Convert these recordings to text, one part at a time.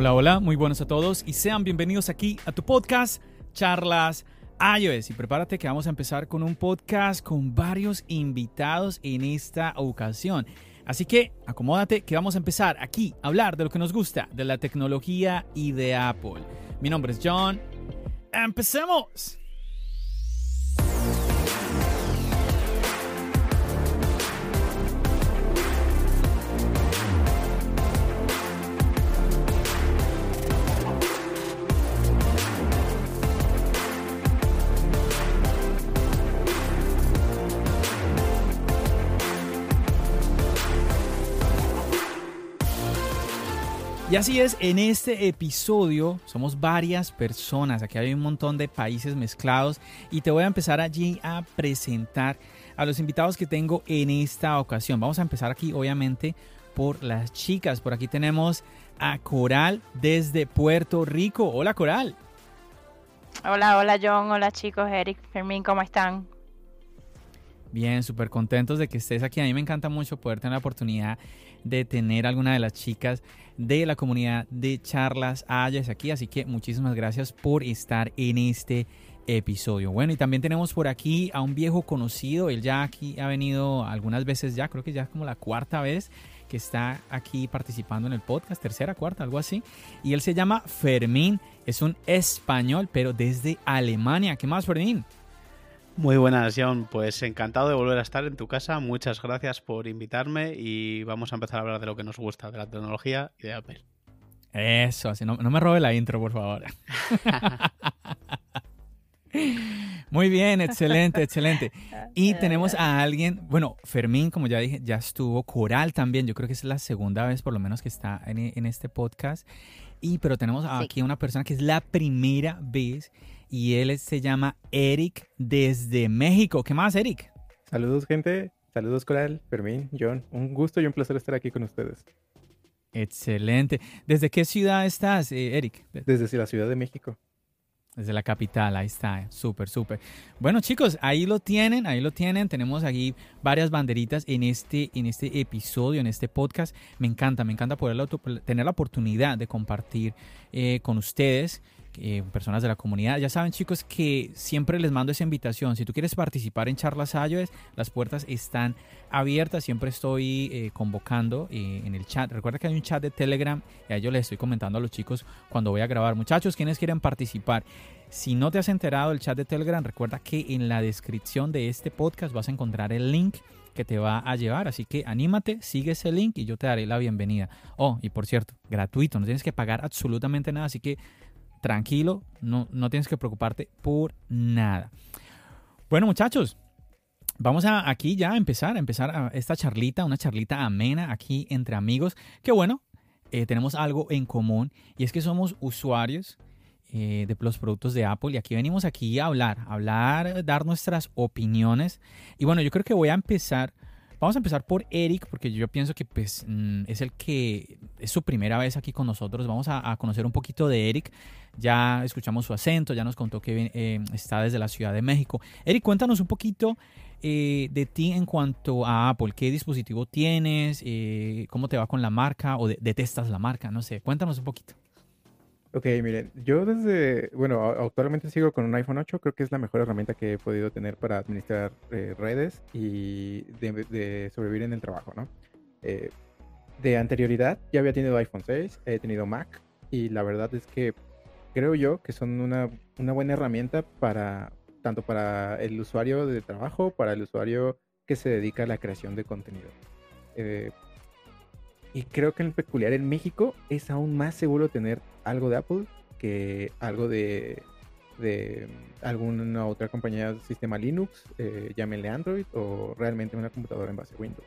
Hola, hola, muy buenos a todos y sean bienvenidos aquí a tu podcast, Charlas iOS. Y prepárate que vamos a empezar con un podcast con varios invitados en esta ocasión. Así que acomódate que vamos a empezar aquí a hablar de lo que nos gusta, de la tecnología y de Apple. Mi nombre es John. ¡Empecemos! Y así es, en este episodio somos varias personas, aquí hay un montón de países mezclados y te voy a empezar allí a presentar a los invitados que tengo en esta ocasión. Vamos a empezar aquí obviamente por las chicas. Por aquí tenemos a Coral desde Puerto Rico. Hola Coral. Hola, hola John, hola chicos, Eric, Fermín, ¿cómo están? Bien, súper contentos de que estés aquí. A mí me encanta mucho poder tener la oportunidad de tener alguna de las chicas de la comunidad de charlas Hayas aquí. Así que muchísimas gracias por estar en este episodio. Bueno, y también tenemos por aquí a un viejo conocido. Él ya aquí ha venido algunas veces ya, creo que ya es como la cuarta vez que está aquí participando en el podcast, tercera, cuarta, algo así. Y él se llama Fermín, es un español, pero desde Alemania. ¿Qué más, Fermín? Muy buenas, John. Pues encantado de volver a estar en tu casa. Muchas gracias por invitarme y vamos a empezar a hablar de lo que nos gusta, de la tecnología y de Apple. Eso, así no, me robe la intro, por favor. Muy bien, excelente, excelente. Y tenemos a alguien, bueno, Fermín, como ya dije, ya estuvo, Coral también, yo creo que es la segunda vez por lo menos que está en, este podcast. Y pero tenemos aquí a una persona que es la primera vez y él se llama Eric desde México. ¿Qué más, Eric? Saludos, gente. Saludos, Coral, Fermín, John. Un gusto y un placer estar aquí con ustedes. Excelente. ¿Desde qué ciudad estás, eh, Eric? Desde la Ciudad de México. Desde la capital, ahí está, súper, súper. Bueno chicos, ahí lo tienen, ahí lo tienen. Tenemos aquí varias banderitas en este, en este episodio, en este podcast. Me encanta, me encanta poder tener la oportunidad de compartir eh, con ustedes eh, personas de la comunidad. Ya saben chicos que siempre les mando esa invitación. Si tú quieres participar en charlas iOS, las puertas están abiertas. Siempre estoy eh, convocando eh, en el chat. Recuerda que hay un chat de Telegram y a ellos les estoy comentando a los chicos cuando voy a grabar. Muchachos, quienes quieren participar? Si no te has enterado del chat de Telegram, recuerda que en la descripción de este podcast vas a encontrar el link que te va a llevar. Así que anímate, sigue ese link y yo te daré la bienvenida. Oh, y por cierto, gratuito, no tienes que pagar absolutamente nada. Así que tranquilo, no, no tienes que preocuparte por nada. Bueno, muchachos, vamos a aquí ya a empezar, a empezar esta charlita, una charlita amena aquí entre amigos. Que bueno, eh, tenemos algo en común y es que somos usuarios eh, de los productos de Apple y aquí venimos aquí a hablar, hablar, dar nuestras opiniones. Y bueno, yo creo que voy a empezar Vamos a empezar por Eric, porque yo pienso que pues, mm, es el que es su primera vez aquí con nosotros. Vamos a, conocer un poquito de Eric. Ya escuchamos su acento, ya nos contó que eh, está desde la Ciudad de México. Eric, cuéntanos un poquito eh, de ti en cuanto a Apple. ¿Qué dispositivo tienes? Eh, ¿Cómo te va con la marca? ¿O detestas la marca? No sé, cuéntanos un poquito. Ok, miren, yo desde, bueno, actualmente sigo con un iPhone 8, creo que es la mejor herramienta que he podido tener para administrar eh, redes y de, sobrevivir en el trabajo, ¿no? Eh, de anterioridad ya había tenido iPhone 6, he tenido Mac y la verdad es que creo yo que son una, una buena herramienta para, tanto para el usuario de trabajo, para el usuario que se dedica a la creación de contenido. Eh, y creo que en peculiar en México es aún más seguro tener algo de Apple que algo de, de alguna otra compañía de sistema Linux, eh, llámenle Android, o realmente una computadora en base Windows.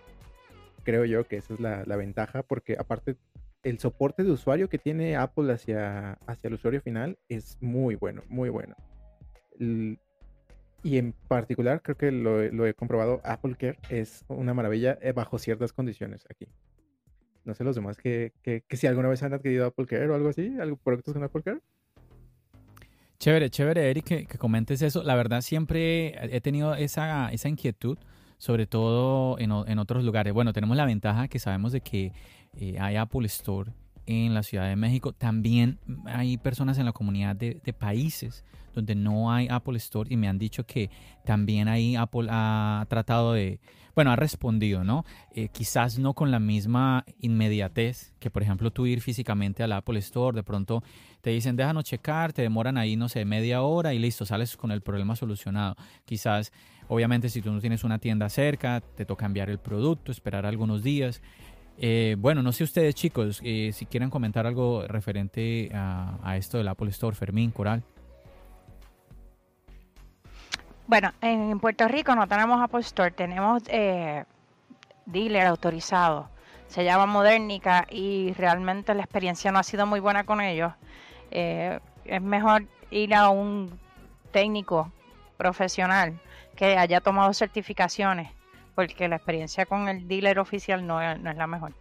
Creo yo que esa es la, ventaja, porque aparte el soporte de usuario que tiene Apple hacia, hacia el usuario final es muy bueno, muy bueno. y en particular, creo que lo, lo, he comprobado, Apple Care es una maravilla eh, bajo ciertas condiciones aquí no sé los demás que, que, si alguna vez han adquirido Apple Care o algo así, algo productos con Apple Care. Chévere, chévere, Eric, que, comentes eso. La verdad, siempre he tenido esa, esa inquietud, sobre todo en, en, otros lugares. Bueno, tenemos la ventaja que sabemos de que eh, hay Apple Store en la Ciudad de México. También hay personas en la comunidad de, de países donde no hay Apple Store y me han dicho que también ahí Apple ha tratado de, bueno, ha respondido, ¿no? Eh, quizás no con la misma inmediatez que, por ejemplo, tú ir físicamente al Apple Store, de pronto te dicen, déjanos checar, te demoran ahí, no sé, media hora y listo, sales con el problema solucionado. Quizás, obviamente, si tú no tienes una tienda cerca, te toca enviar el producto, esperar algunos días. Eh, bueno, no sé ustedes chicos, eh, si quieren comentar algo referente a, esto del Apple Store, Fermín, Coral. Bueno, en Puerto Rico no tenemos Apple Store, tenemos eh, dealer autorizado. Se llama Modernica y realmente la experiencia no ha sido muy buena con ellos. Eh, es mejor ir a un técnico profesional que haya tomado certificaciones, porque la experiencia con el dealer oficial no es, no es la mejor.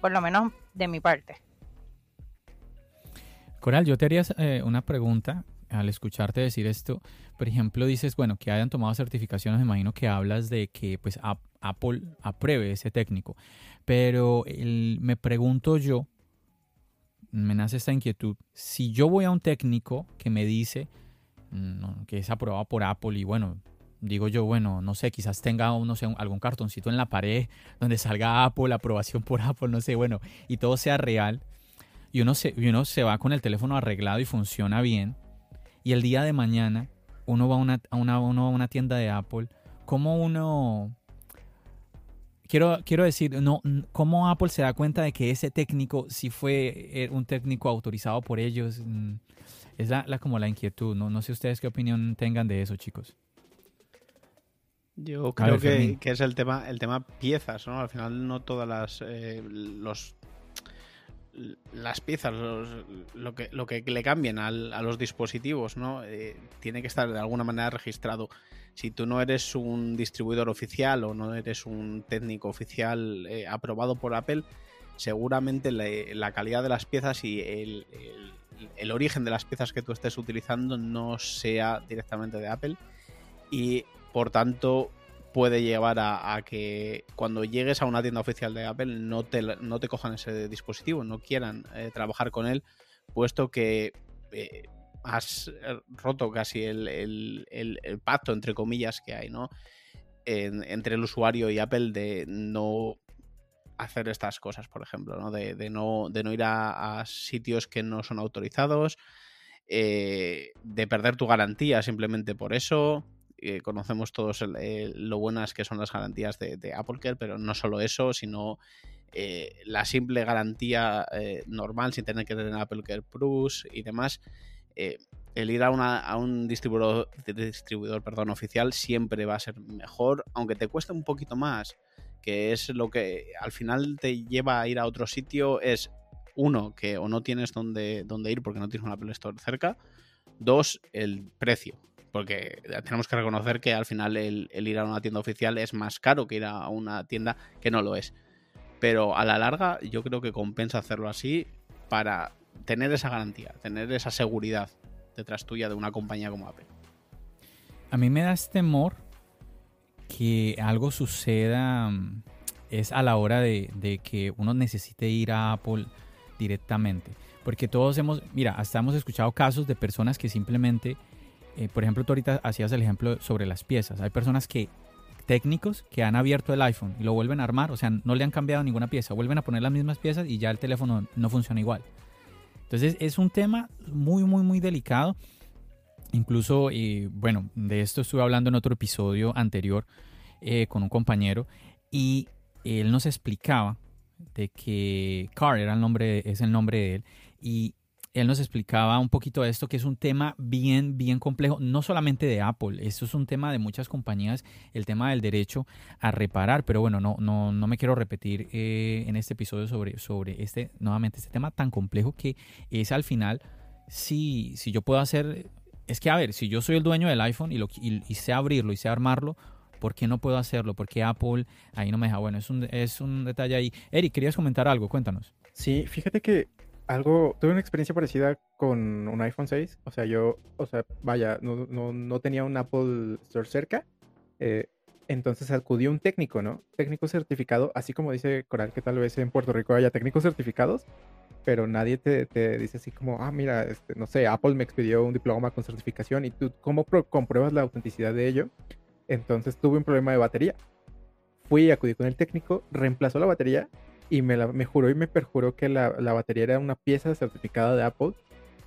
Por lo menos de mi parte. Coral, yo te haría eh, una pregunta al escucharte decir esto, por ejemplo, dices, bueno, que hayan tomado certificaciones, me imagino que hablas de que pues Apple apruebe ese técnico, pero me pregunto yo, me nace esta inquietud, si yo voy a un técnico que me dice mm, que es aprobado por Apple y bueno, digo yo, bueno, no sé, quizás tenga no sé, algún cartoncito en la pared donde salga Apple, aprobación por Apple, no sé, bueno, y todo sea real, y uno se, uno se va con el teléfono arreglado y funciona bien, y el día de mañana uno va a una, a una, uno a una tienda de Apple, ¿cómo uno... Quiero, quiero decir, no, ¿cómo Apple se da cuenta de que ese técnico sí fue eh, un técnico autorizado por ellos? Mm, es la, como la inquietud, ¿no? No sé ustedes qué opinión tengan de eso, chicos. Yo creo que, que, es el tema, el tema piezas, ¿no? Al final no todas las eh, los las piezas, lo, que, lo que le cambien a los dispositivos, ¿no? Eh, tiene que estar de alguna manera registrado. Si tú no eres un distribuidor oficial o no eres un técnico oficial eh, aprobado por Apple, seguramente la, calidad de las piezas y el, el, origen de las piezas que tú estés utilizando no sea directamente de Apple. Y por tanto, puede llevar a, que cuando llegues a una tienda oficial de Apple no te, no te cojan ese dispositivo, no quieran eh, trabajar con él, puesto que eh, has roto casi el, pacto, entre comillas, que hay, ¿no? entre el usuario y Apple de no hacer estas cosas, por ejemplo, ¿no? De, no, de no ir a, sitios que no son autorizados, eh, de perder tu garantía simplemente por eso, eh, conocemos todos lo buenas que son las garantías de, de AppleCare, pero no solo eso, sino eh, la simple garantía eh, normal sin tener que tener AppleCare Plus y demás. el ir a, a un distribuidor, distribuidor perdón, oficial siempre va a ser mejor, aunque te cueste un poquito más, que es lo que al final te lleva a ir a otro sitio, es uno, que o no tienes donde, donde ir porque no tienes un Apple Store cerca, dos, el precio porque tenemos que reconocer que al final el, ir a una tienda oficial es más caro que ir a una tienda que no lo es. Pero a la larga yo creo que compensa hacerlo así para tener esa garantía, tener esa seguridad detrás tuya de una compañía como Apple. A mí me da este temor que algo suceda mm, es a la hora de, de que uno necesite ir a Apple directamente. Porque todos hemos, mira, hasta hemos escuchado casos de personas que simplemente eh, por ejemplo, tú ahorita hacías el ejemplo sobre las piezas. Hay personas que, técnicos, que han abierto el iPhone y lo vuelven a armar, o sea, no le han cambiado ninguna pieza, vuelven a poner las mismas piezas y ya el teléfono no funciona igual. Entonces es un tema muy, muy, muy delicado. Incluso, bueno, de esto estuve hablando en otro episodio anterior eh, con un compañero y él nos explicaba de que Car era el nombre, es el nombre de él, y él nos explicaba un poquito esto, que es un tema bien, bien complejo, no solamente de Apple, esto es un tema de muchas compañías, el tema del derecho a reparar, pero bueno, no, no, no me quiero repetir eh, en este episodio sobre, sobre este, nuevamente, este tema tan complejo que es al final, si, si yo puedo hacer, es que a ver, si yo soy el dueño del iPhone y, lo, y, sé abrirlo y sé armarlo, ¿por qué no puedo hacerlo? ¿Por qué Apple ahí no me deja? Bueno, es un, es un detalle ahí. Eric, ¿querías comentar algo? Cuéntanos. Sí, fíjate que algo, tuve una experiencia parecida con un iPhone 6. O sea, yo, o sea, vaya, no, no, no tenía un Apple Store cerca. Eh, entonces acudió un técnico, ¿no? Técnico certificado, así como dice Coral, que tal vez en Puerto Rico haya técnicos certificados. pero nadie te, te dice así como, ah, mira, este, no sé, Apple me expidió un diploma con certificación y tú, ¿cómo compruebas la autenticidad de ello? Entonces tuve un problema de batería. Fui, acudí con el técnico, reemplazó la batería y me, la- me juró y me perjuró que la, la batería era una pieza certificada de Apple,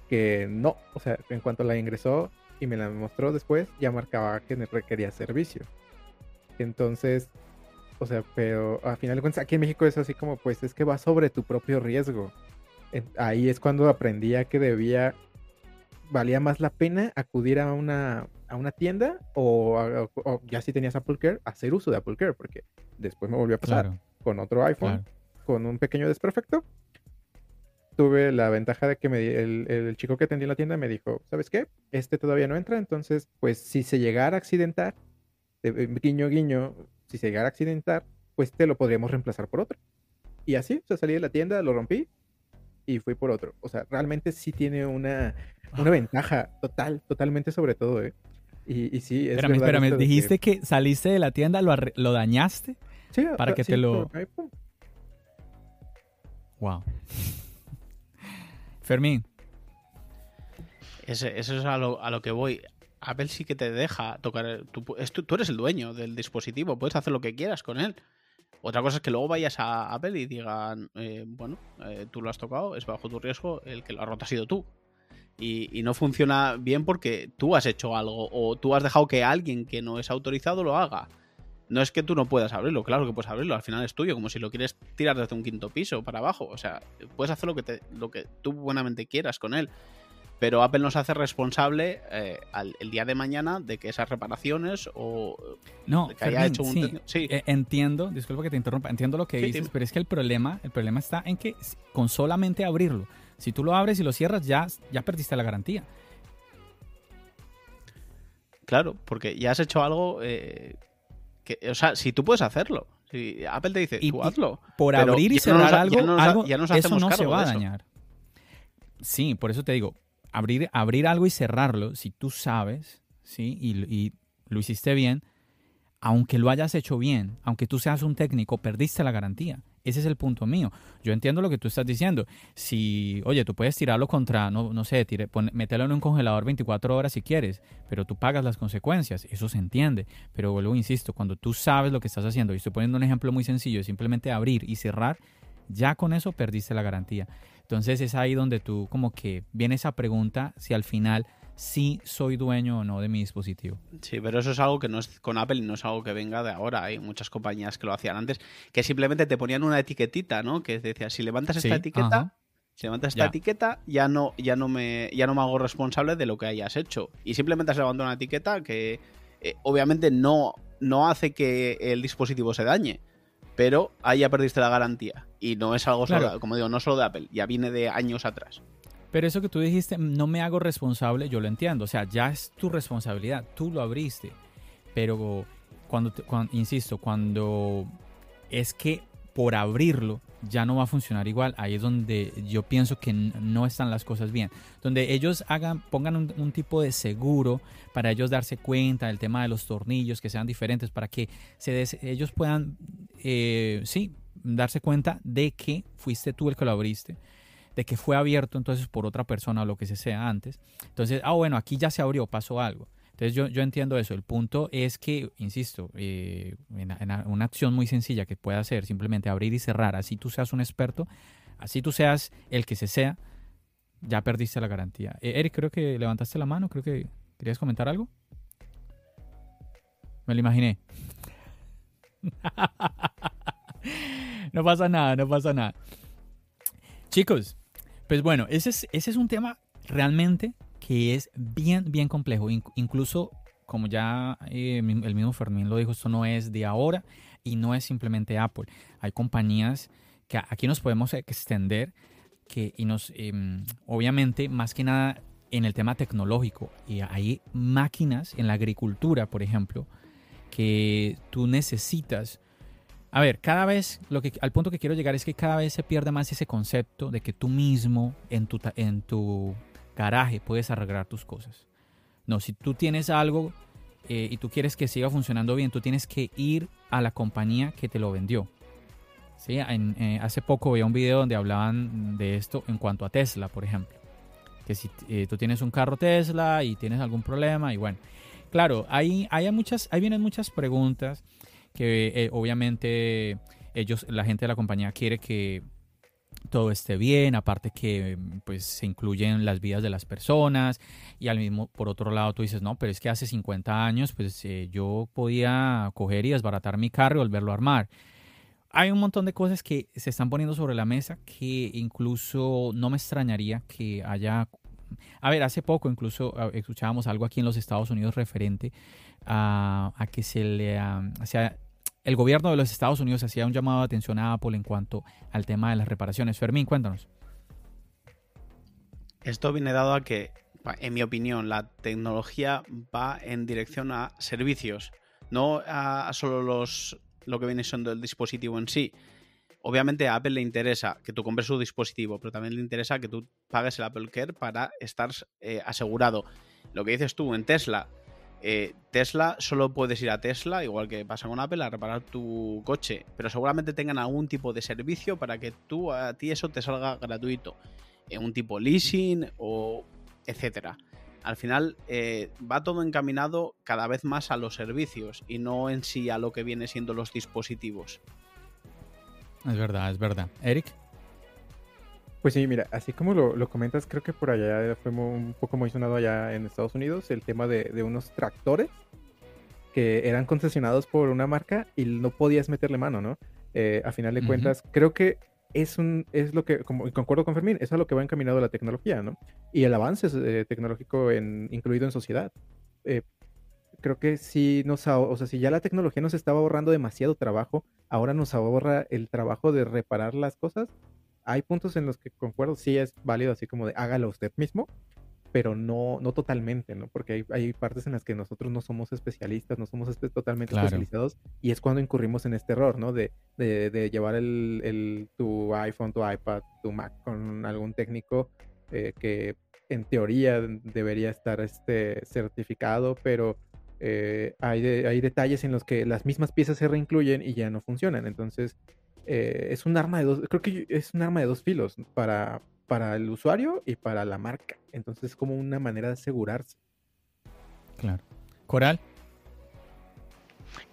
que no, o sea, en cuanto la ingresó y me la mostró después, ya marcaba que requería servicio. Entonces, o sea, pero a final de cuentas, aquí en México es así como, pues es que va sobre tu propio riesgo. Ahí es cuando aprendí a que debía, valía más la pena acudir a una, a una tienda o, a- o ya si tenías Apple Care, hacer uso de Apple Care, porque después me volvió a pasar Claro, con otro iPhone, claro. Con un pequeño desperfecto. Tuve la ventaja de que me, el, el chico que atendía en la tienda me dijo, ¿sabes qué? Este todavía no entra, entonces, pues si se llegara a accidentar, eh, guiño, guiño, si se llegara a accidentar, pues te lo podríamos reemplazar por otro. Y así, o sea, salí de la tienda, lo rompí y fui por otro. O sea, realmente sí tiene una, una ventaja total, totalmente sobre todo, ¿eh? Y, y sí, es Espérame, espérame, de que- dijiste que... saliste de la tienda, lo, lo dañaste. Sí, para ah, que sí, te lo- pum. Wow. Fermín, Ese- eso es a lo, a lo que voy. Apple sí que te deja tocar. tú- tú eres el dueño del dispositivo, puedes hacer lo que quieras con él. Otra cosa es que luego vayas a Apple y digan, eh, bueno, eh, tú lo has tocado, es bajo tu riesgo, el que lo ha roto ha sido tú. Y, y no funciona bien porque tú has hecho algo o tú has dejado que alguien que no es autorizado lo haga. No es que tú no puedas abrirlo, claro que puedes abrirlo, al final es tuyo, como si lo quieres tirar desde un quinto piso para abajo. O sea, puedes hacer lo que, te, lo que tú buenamente quieras con él pero Apple nos hace responsable eh, al, el día de mañana de que esas reparaciones o no, que haya Fermín, hecho un sí, sí. eh, entiendo, disculpa que te interrumpa, entiendo lo que Sí, dices, pero es que el problema, el problema está en que con solamente abrirlo, si tú lo abres y lo cierras, ya, ya perdiste la garantía. claro, porque ya has hecho algo eh, que, o sea, si tú puedes hacerlo, si Apple te dice, Y- tú y- hazlo. Por abrir y no cerrar ha- ya algo, nos algo ya nos eso no se va a dañar. Sí, por eso te digo, abrir, abrir algo y cerrarlo, si tú sabes, ¿sí? Y, y lo hiciste bien, aunque lo hayas hecho bien, aunque tú seas un técnico, perdiste la garantía. Ese es el punto mío. Yo entiendo lo que tú estás diciendo. Si, oye, tú puedes tirarlo contra, no, no sé, tire, pon- mételo en un congelador 24 horas si quieres, pero tú pagas las consecuencias. Eso se entiende. Pero vuelvo, insisto, cuando tú sabes lo que estás haciendo, y estoy poniendo un ejemplo muy sencillo, simplemente abrir y cerrar, ya con eso perdiste la garantía. Entonces es ahí donde tú como que viene esa pregunta si al final sí soy dueño o no de mi dispositivo. Sí, pero eso es algo que no es con Apple y no es algo que venga de ahora. Hay muchas compañías que lo hacían antes, que simplemente te ponían una etiquetita, ¿no? Que decía, si levantas esta etiqueta, ajá. si levantas esta Ya. etiqueta, ya no, ya no me, ya no me hago responsable de lo que hayas hecho. Y simplemente has levantado una etiqueta que eh, obviamente no, no hace que el dispositivo se dañe. Pero ahí ya perdiste la garantía. Y no es algo Claro. como digo, no solo de Apple, ya viene de años atrás. Pero eso que tú dijiste, no me hago responsable, yo lo entiendo. O sea, ya es tu responsabilidad, tú lo abriste. Pero cuando, insisto, cuando es que por abrirlo ya no va a funcionar igual, ahí es donde yo pienso que no están las cosas bien. Donde ellos hagan, pongan un, tipo de seguro para ellos darse cuenta del tema de los tornillos, que sean diferentes, para que se ellos puedan, eh, sí, darse cuenta de que fuiste tú el que lo abriste de que fue abierto entonces por otra persona o lo que se sea antes. Entonces, ah, bueno, aquí ya se abrió, pasó algo. Entonces yo, yo entiendo eso. El punto es que, insisto, eh, en, una acción muy sencilla que puede hacer, simplemente abrir y cerrar, así tú seas un experto, así tú seas el que se sea, ya perdiste la garantía. Eh, Eric, creo que levantaste la mano, creo que querías comentar algo. Me lo imaginé. no pasa nada, no pasa nada. Chicos, pues bueno, ese es, ese es un tema realmente que es bien, bien complejo. In- incluso, como ya eh, el mismo Fermín lo dijo, esto no es de ahora y no es simplemente Apple. Hay compañías que aquí nos podemos extender que, y nos, em, obviamente, más que nada en el tema tecnológico. Y hay máquinas en la agricultura, por ejemplo, que tú necesitas a ver, cada vez, lo que, al punto que quiero llegar es que cada vez se pierde más ese concepto de que tú mismo en tu, en tu garaje puedes arreglar tus cosas. No, si tú tienes algo eh, y tú quieres que siga funcionando bien, tú tienes que ir a la compañía que te lo vendió. ¿sí? Eh, hace poco vi un video donde hablaban de esto en cuanto a Tesla, por ejemplo. Que si eh, tú tienes un carro Tesla y tienes algún problema, y bueno, claro, hay, hay muchas, ahí vienen muchas preguntas que eh, obviamente ellos, la gente de la compañía quiere que todo esté bien, aparte que pues se incluyen las vidas de las personas y al mismo por otro lado tú dices, no, pero es que hace 50 años pues yo podía coger y desbaratar mi carro y volverlo a armar hay un montón de cosas que se están poniendo sobre la mesa que incluso no me extrañaría que haya... A ver, hace poco incluso escuchábamos algo aquí en los Estados Unidos referente a, que se le... sea, el gobierno de los Estados Unidos hacía un llamado de atención a Apple en cuanto al tema de las reparaciones. Fermín, cuéntanos. Esto viene dado a que, en mi opinión, la tecnología va en dirección a servicios, no a solo los lo que viene siendo el dispositivo en sí. Obviamente a Apple le interesa que tú compres su dispositivo, pero también le interesa que tú pagues el Apple Care para estar eh, asegurado. Lo que dices tú en Tesla, eh, Tesla solo puedes ir a Tesla, igual que pasa con Apple, a reparar tu coche, pero seguramente tengan algún tipo de servicio para que tú a ti eso te salga gratuito, en un tipo leasing o etcétera al final eh, va todo encaminado cada vez más a los servicios y no en sí a lo que viene siendo los dispositivos. Es verdad, es verdad. Eric. Pues sí, mira, así como lo, comentas, creo que por allá fue un poco muy sonado allá en Estados Unidos el tema de, unos tractores que eran concesionados por una marca y no podías meterle mano, ¿no? Eh, a final de cuentas, creo que es, un, es lo que, como concuerdo con Fermín, es a lo que va encaminado la tecnología, ¿no? Y el avance eh, tecnológico en, incluido en sociedad. Eh, creo que si nos, o sea, si ya la tecnología nos estaba ahorrando demasiado trabajo, ahora nos ahorra el trabajo de reparar las cosas. Hay puntos en los que concuerdo, sí es válido así como de hágalo usted mismo, pero no, no totalmente, ¿no? Porque hay, hay, partes en las que nosotros no somos especialistas, no somos totalmente especializados y es cuando incurrimos en este error, ¿no? De, de, de llevar el, el, tu iPhone, tu iPad, tu Mac con algún técnico eh, que en teoría debería estar este, certificado, pero eh, hay, hay detalles en los que las mismas piezas se reincluyen y ya no funcionan. Entonces, eh, es un arma de dos, creo que es un arma de dos filos para, para el usuario y para la marca. Entonces es como una manera de asegurarse. Claro. Coral.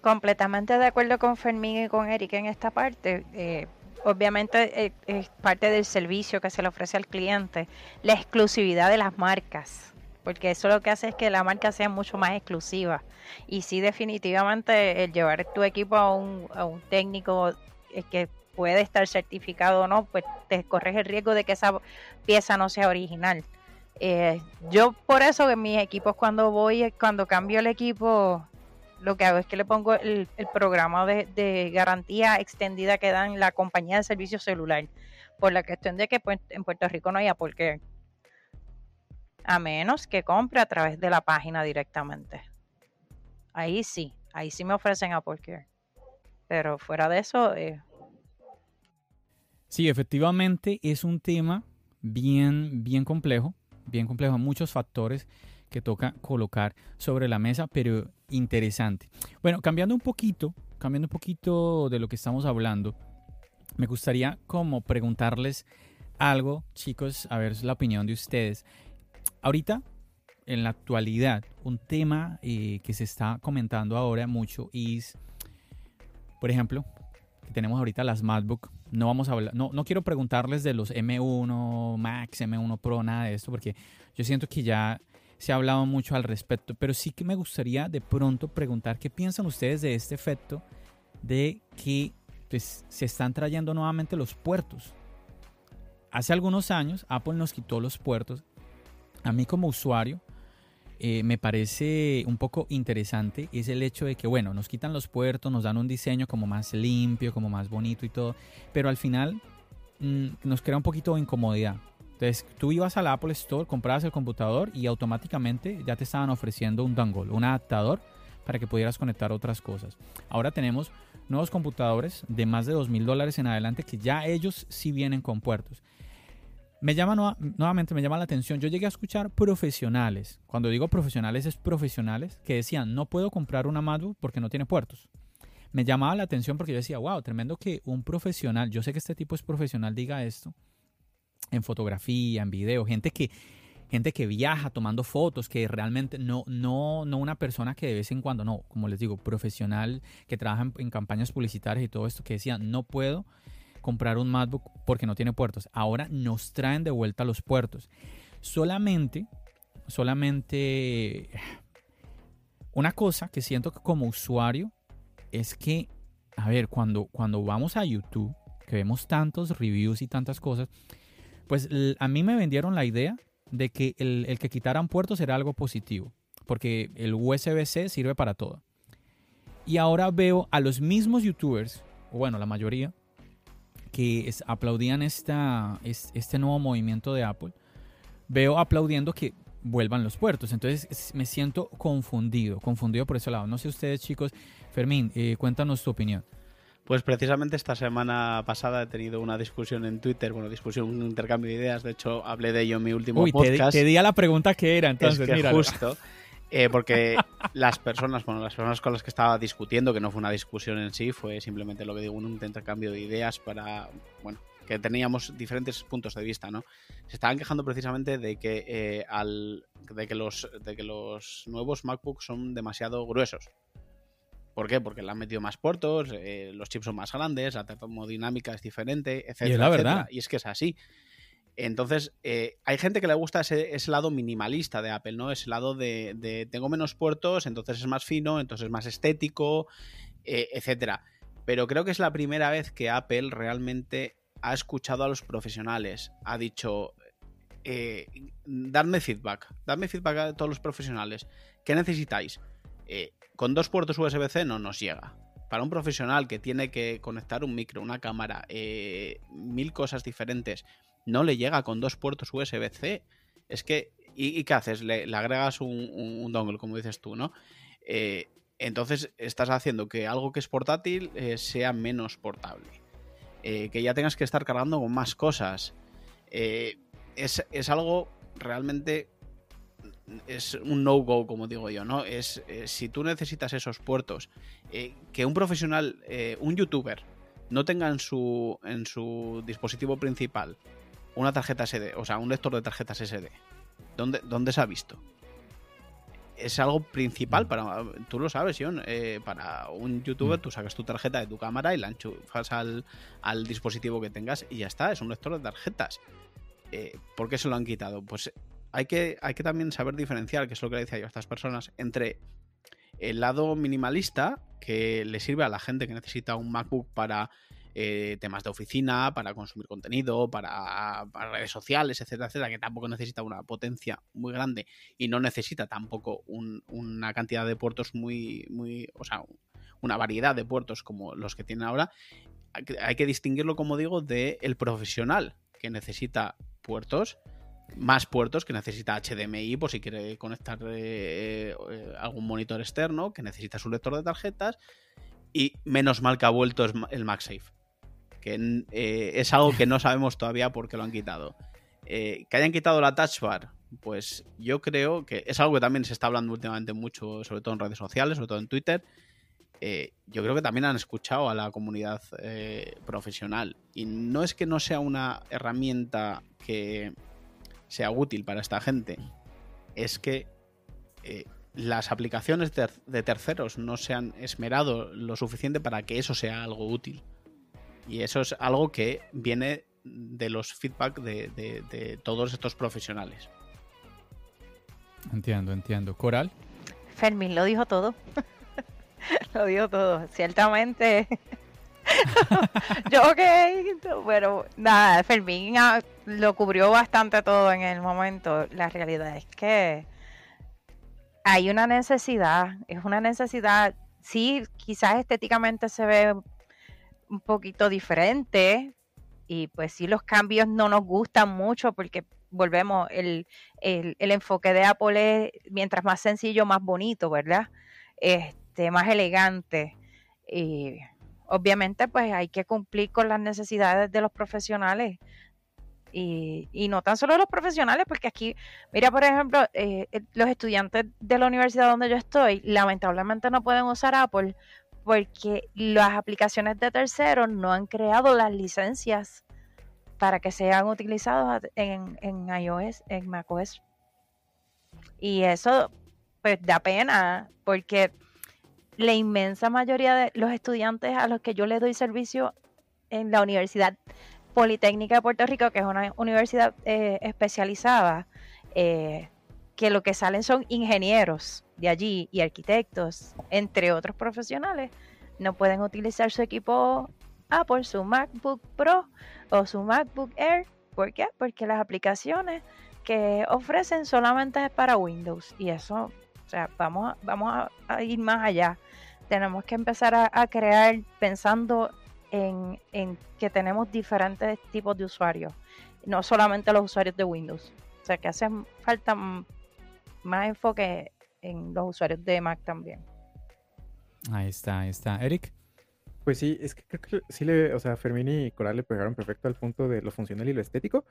Completamente de acuerdo con Fermín y con Eric en esta parte. Eh, obviamente eh, es parte del servicio que se le ofrece al cliente, la exclusividad de las marcas, porque eso lo que hace es que la marca sea mucho más exclusiva. Y sí, definitivamente el llevar tu equipo a un, a un técnico eh, que puede estar certificado o no, pues te corres el riesgo de que esa pieza no sea original. Eh, yo por eso en mis equipos cuando voy, cuando cambio el equipo, lo que hago es que le pongo el, programa de, garantía extendida que dan la compañía de servicio celular, por la cuestión de que pues, en Puerto Rico no hay Apple Care. A menos que compre a través de la página directamente. Ahí sí, ahí sí me ofrecen Apple Care. Pero fuera de eso, eh, Sí, efectivamente es un tema bien, bien complejo, bien complejo, muchos factores que toca colocar sobre la mesa, pero interesante. Bueno, cambiando un poquito, cambiando un poquito de lo que estamos hablando, me gustaría como preguntarles algo, chicos, a ver la opinión de ustedes. Ahorita, en la actualidad, un tema eh, que se está comentando ahora mucho es, por ejemplo, que tenemos ahorita las MacBook no vamos a hablar, no, no quiero preguntarles de los M1 Max, M1 Pro, nada de esto, porque yo siento que ya se ha hablado mucho al respecto, pero sí que me gustaría de pronto preguntar qué piensan ustedes de este efecto de que pues, se están trayendo nuevamente los puertos. Hace algunos años Apple nos quitó los puertos. A mí como usuario eh, me parece un poco interesante es el hecho de que, bueno, nos quitan los puertos, nos dan un diseño como más limpio, como más bonito y todo, pero al final mm, nos crea un poquito de incomodidad. Entonces, tú ibas al Apple Store, comprabas el computador y automáticamente ya te estaban ofreciendo un dongle, un adaptador para que pudieras conectar otras cosas. Ahora tenemos nuevos computadores de más de dos mil dólares en adelante que ya ellos sí vienen con puertos me llama nuevamente, me llama la atención. Yo llegué a escuchar profesionales. Cuando digo profesionales, es profesionales que decían, no puedo comprar una MacBook porque no tiene puertos. me llamaba la atención porque yo decía, wow, tremendo que un profesional, yo sé que este tipo es profesional, diga esto en fotografía, en video, gente que gente que viaja tomando fotos, que realmente no, no, no una persona que de vez en cuando, no, como les digo, profesional que trabaja en, en campañas publicitarias y todo esto, que decía, no puedo comprar un MacBook porque no tiene puertos. Ahora nos traen de vuelta los puertos. Solamente, solamente una cosa que siento que como usuario es que, a ver, cuando, cuando vamos a YouTube, que vemos tantos reviews y tantas cosas, pues a mí me vendieron la idea de que el, el que quitaran puertos era algo positivo, porque el USB-C sirve para todo. Y ahora veo a los mismos youtubers, bueno, la mayoría, que es, aplaudían esta, este nuevo movimiento de Apple, veo aplaudiendo que vuelvan los puertos. Entonces me siento confundido, confundido por ese lado. No sé ustedes chicos, Fermín, eh, cuéntanos tu opinión. Pues precisamente esta semana pasada he tenido una discusión en Twitter, bueno, discusión, un intercambio de ideas. De hecho, hablé de ello en mi último Uy, podcast. Te, di a la pregunta que era, entonces, es que justo. Eh, porque las personas, bueno, las personas con las que estaba discutiendo, que no fue una discusión en sí, fue simplemente lo que digo, un intercambio de ideas para, bueno, que teníamos diferentes puntos de vista, ¿no? Se estaban quejando precisamente de que, eh, al, de que, los, de que los nuevos MacBooks son demasiado gruesos. ¿Por qué? Porque le han metido más puertos, eh, los chips son más grandes, la termodinámica es diferente, etc. Y es la verdad. Y es que es así. Entonces, eh, hay gente que le gusta ese, lado minimalista de Apple, ¿no? Ese lado de, tengo menos puertos, entonces es más fino, entonces es más estético, eh, etcétera. Pero creo que es la primera vez que Apple realmente ha escuchado a los profesionales. Ha dicho, eh, dadme feedback, dadme feedback a todos los profesionales. ¿Qué necesitáis? Eh, con dos puertos USB-C no nos llega. Para un profesional que tiene que conectar un micro, una cámara, eh, mil cosas diferentes, no le llega con dos puertos USB-C. Es que, ¿y, qué haces? Le, agregas un, dongle, como dices tú, ¿no? Eh, entonces estás haciendo que algo que es portátil eh, sea menos portable. Eh, que ya tengas que estar cargando con más cosas. Es, es, algo realmente es un no-go, como digo yo, ¿no? Es si tú necesitas esos puertos, que un profesional, un youtuber, no tenga en su, en su dispositivo principal una tarjeta SD, o sea, un lector de tarjetas SD. ¿Dónde, dónde se ha visto? Es algo principal para. Tú lo sabes, John. Eh, para un youtuber, tú sacas tu tarjeta de tu cámara y la enchufas al, al dispositivo que tengas y ya está. Es un lector de tarjetas. Eh, ¿Por qué se lo han quitado? Pues hay que, hay que también saber diferenciar, que es lo que le decía yo a estas personas, entre el lado minimalista, que le sirve a la gente que necesita un MacBook para eh, temas de oficina, para consumir contenido, para, redes sociales, etcétera, etcétera, que tampoco necesita una potencia muy grande y no necesita tampoco un, una cantidad de puertos muy, muy, o sea, una variedad de puertos como los que tienen ahora. Hay que, hay que distinguirlo, como digo, del el profesional que necesita puertos más puertos que necesita HDMI por si quiere conectar eh, eh, algún monitor externo, que necesita su lector de tarjetas y menos mal que ha vuelto el MagSafe, que eh, es algo que no sabemos todavía por qué lo han quitado. Eh, que hayan quitado la touch bar, pues yo creo que es algo que también se está hablando últimamente mucho, sobre todo en redes sociales, sobre todo en Twitter. Eh, yo creo que también han escuchado a la comunidad profesional y no es que no sea una herramienta que sea útil para esta gente es que las aplicaciones de terceros no se han esmerado lo suficiente para que eso sea algo útil. Y eso es algo que viene de los feedback de, de, de todos estos profesionales. Entiendo, entiendo. ¿Coral? Fermín lo dijo todo. lo dijo todo. Ciertamente yo, ok, pero nada, Fermín lo cubrió bastante todo en el momento. La realidad es que hay una necesidad, es una necesidad, sí, quizás estéticamente se ve un poquito diferente y pues sí los cambios no nos gustan mucho porque volvemos, el, el, enfoque de Apple es mientras más sencillo, más bonito, ¿verdad? Este, más elegante. Y obviamente pues hay que cumplir con las necesidades de los profesionales. Y, y no tan solo los profesionales, porque aquí, mira, por ejemplo, eh, los estudiantes de la universidad donde yo estoy, lamentablemente no pueden usar Apple porque las aplicaciones de terceros no han creado las licencias para que sean utilizados en, en iOS, en macOS. Y eso pues da pena porque la inmensa mayoría de los estudiantes a los que yo le doy servicio en la Universidad Politécnica de Puerto Rico, que es una universidad eh, especializada, eh, que lo que salen son ingenieros de allí y arquitectos, entre otros profesionales, no pueden utilizar su equipo Apple, su MacBook Pro o su MacBook Air. ¿Por qué? Porque las aplicaciones que ofrecen solamente es para Windows y eso, o sea, vamos, vamos a, ir más allá. Tenemos que empezar a, crear pensando en, en, que tenemos diferentes tipos de usuarios, no solamente los usuarios de Windows. O sea, que hace falta más enfoque en los usuarios de Mac también. Ahí está, ahí está. Eric. Pues sí, es que creo que sí le, o sea, Fermín y Coral le pegaron perfecto al punto de lo funcional y lo estético.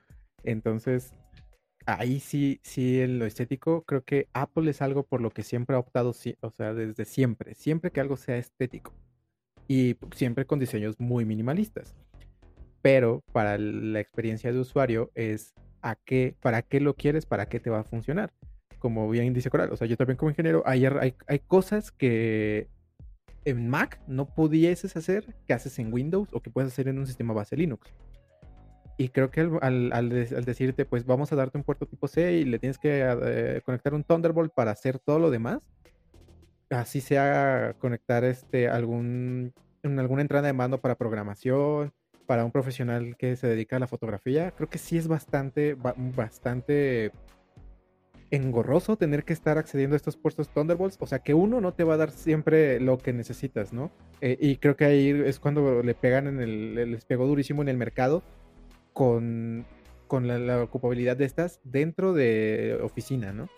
Entonces, ahí sí, sí, en lo estético, creo que Apple es algo por lo que siempre ha optado, o sea, desde siempre, siempre que algo sea estético. Y siempre con diseños muy minimalistas. Pero para la experiencia de usuario es a qué, para qué lo quieres, para qué te va a funcionar como bien dice Coral, o sea, yo también como ingeniero, hay, hay, cosas que en Mac no pudieses hacer que haces en Windows o que puedes hacer en un sistema base Linux. Y creo que al, decirte, pues vamos a darte un puerto tipo C y le tienes que eh, conectar un Thunderbolt para hacer todo lo demás, así sea conectar este algún en alguna entrada de mando para programación, para un profesional que se dedica a la fotografía, creo que sí es bastante, bastante engorroso tener que estar accediendo a estos puestos Thunderbolts. O sea, que uno no te va a dar siempre lo que necesitas, ¿no? Eh, y creo que ahí es cuando le pegan en el, les pegó durísimo en el mercado con, con la, ocupabilidad de estas dentro de oficina, ¿no?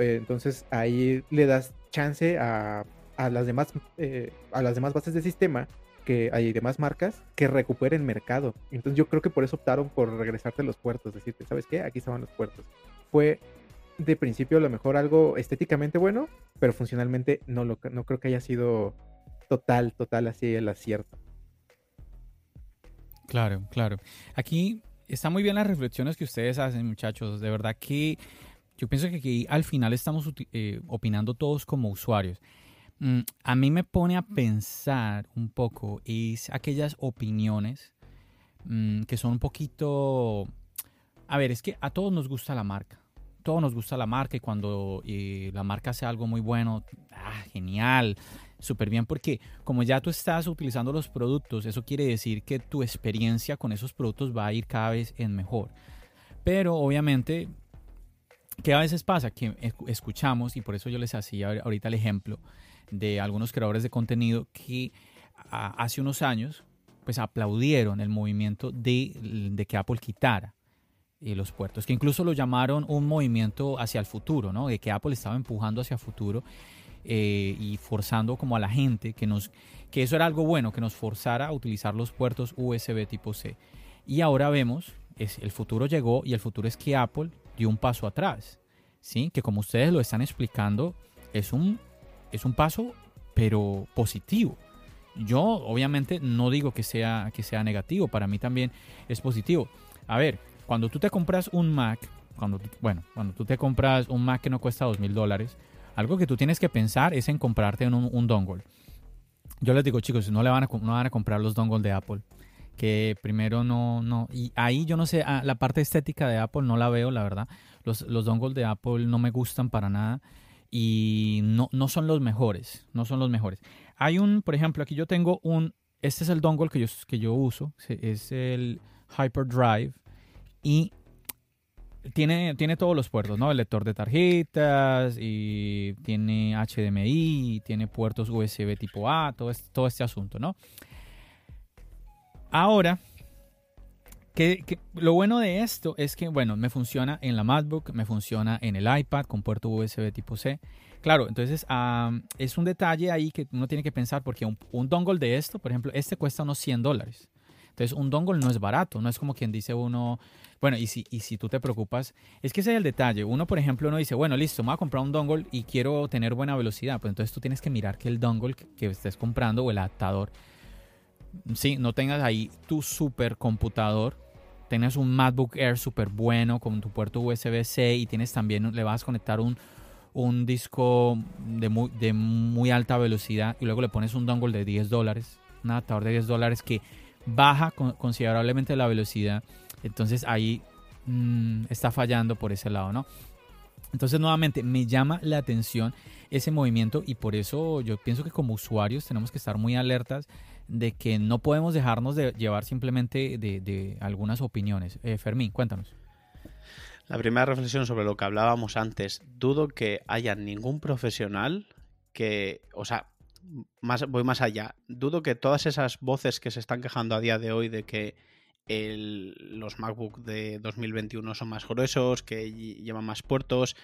Eh, entonces ahí le das chance a, a las demás eh, a las demás bases de sistema que hay demás marcas que recuperen mercado. Entonces yo creo que por eso optaron por regresarte los puertos, decirte, ¿sabes qué? Aquí estaban los puertos. Fue de principio a lo mejor algo estéticamente bueno, pero funcionalmente no, lo, no creo que haya sido total, total así el acierto. Claro, claro. Aquí están muy bien las reflexiones que ustedes hacen, muchachos. De verdad que yo pienso que aquí al final estamos eh, opinando todos como usuarios. Mm, a mí me pone a pensar un poco es aquellas opiniones mm, que son un poquito... A ver, es que a todos nos gusta la marca todos nos gusta la marca y cuando la marca hace algo muy bueno, ah, genial, súper bien, porque como ya tú estás utilizando los productos, eso quiere decir que tu experiencia con esos productos va a ir cada vez en mejor. Pero obviamente, ¿qué a veces pasa? Que escuchamos, y por eso yo les hacía ahorita el ejemplo de algunos creadores de contenido que hace unos años, pues aplaudieron el movimiento de, de que Apple quitara y los puertos, que incluso lo llamaron un movimiento hacia el futuro, ¿no? De que Apple estaba empujando hacia el futuro eh, y forzando como a la gente que nos, que eso era algo bueno, que nos forzara a utilizar los puertos USB tipo C. Y ahora vemos, es, el futuro llegó y el futuro es que Apple dio un paso atrás, ¿sí? Que como ustedes lo están explicando, es un, es un paso, pero positivo. Yo obviamente no digo que sea, que sea negativo, para mí también es positivo. A ver, cuando tú te compras un Mac, cuando, bueno, cuando tú te compras un Mac que no cuesta dos mil dólares, algo que tú tienes que pensar es en comprarte un, un dongle. Yo les digo, chicos, no le van a, no van a comprar los dongles de Apple. Que primero no, no. Y ahí yo no sé, ah, la parte estética de Apple no la veo, la verdad. Los, los dongles de Apple no me gustan para nada. Y no, no son los mejores. No son los mejores. Hay un, por ejemplo, aquí yo tengo un. Este es el dongle que yo, que yo uso. Es el Hyperdrive y tiene, tiene todos los puertos, ¿no? El lector de tarjetas y tiene HDMI, tiene puertos USB tipo A, todo este, asunto, ¿no? Ahora, lo bueno de esto es que, bueno, me funciona en la MacBook, me funciona en el iPad con puerto USB tipo C. Claro, entonces es un detalle ahí que uno tiene que pensar porque un, un dongle de esto, por ejemplo, este cuesta unos 100 dólares Entonces, un dongle no es barato, no es como quien dice uno, bueno, y si, y si tú te preocupas, es que ese es el detalle. Uno, por ejemplo, uno dice, bueno, listo, me voy a comprar un dongle y quiero tener buena velocidad. Pues entonces tú tienes que mirar que el dongle que estés comprando o el adaptador, sí, no tengas ahí tu supercomputador, tengas un MacBook Air súper bueno con tu puerto USB-C y tienes también, le vas a conectar un, un disco de muy, de muy alta velocidad y luego le pones un dongle de 10 dólares, un adaptador de 10 dólares que baja considerablemente la velocidad entonces ahí mm, está fallando por ese lado, ¿no? Entonces nuevamente me llama la atención ese movimiento y por eso yo pienso que como usuarios tenemos que estar muy alertas de que no podemos dejarnos de llevar simplemente de, algunas opiniones. Eh, Fermín, cuéntanos. La primera reflexión sobre lo que hablábamos antes. Dudo que haya ningún profesional que, o sea, más, voy más allá. Dudo que todas esas voces que se están quejando a día de hoy de que los MacBook de 2021 son más gruesos, que llevan más puertos,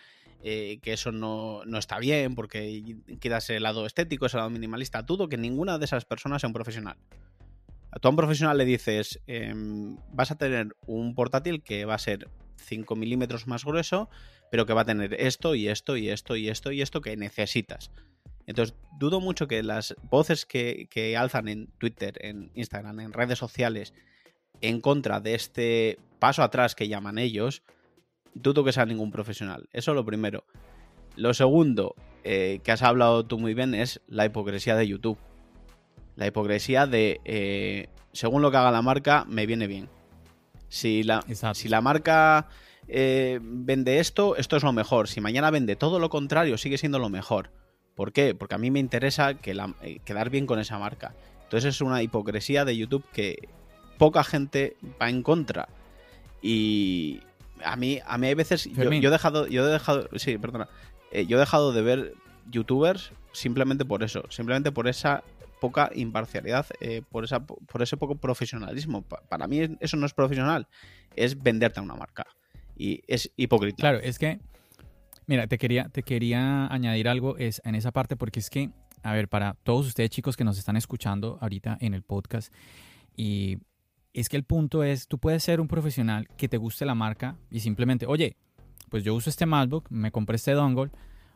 eh, que eso no, está bien porque queda ese lado estético, ese lado minimalista. Dudo que ninguna de esas personas sea un profesional. A todo un profesional le dices, em, vas a tener un portátil que va a ser 5 milímetros más grueso, pero que va a tener esto y esto y esto y esto y esto que necesitas. Entonces, dudo mucho que las voces que, que alzan en Twitter, en Instagram, en redes sociales, en contra de este paso atrás que llaman ellos, dudo que sea ningún profesional. Eso es lo primero. Lo segundo, eh, que has hablado tú muy bien, es la hipocresía de YouTube. La hipocresía de, eh, según lo que haga la marca, me viene bien. Si la, si la marca eh, vende esto, esto es lo mejor. Si mañana vende todo lo contrario, sigue siendo lo mejor. ¿Por qué? Porque a mí me interesa que quedar bien con esa marca. Entonces es una hipocresía de YouTube que poca gente va en contra. Y a mí, a mí hay veces. Yo, he dejado. Yo he dejado. Sí, perdona. Eh, yo he dejado de ver youtubers simplemente por eso. Simplemente por esa poca imparcialidad, eh, por, esa, por ese poco profesionalismo. para mí eso no es profesional, es venderte a una marca. Y es hipócrita. Claro, es que, mira, te quería, te quería añadir algo es, en esa parte, porque es que, a ver, para todos ustedes chicos que nos están escuchando ahorita en el podcast, y es que el punto es, tú puedes ser un profesional que te guste la marca y simplemente, oye, pues yo uso este MacBook, me compré este dongle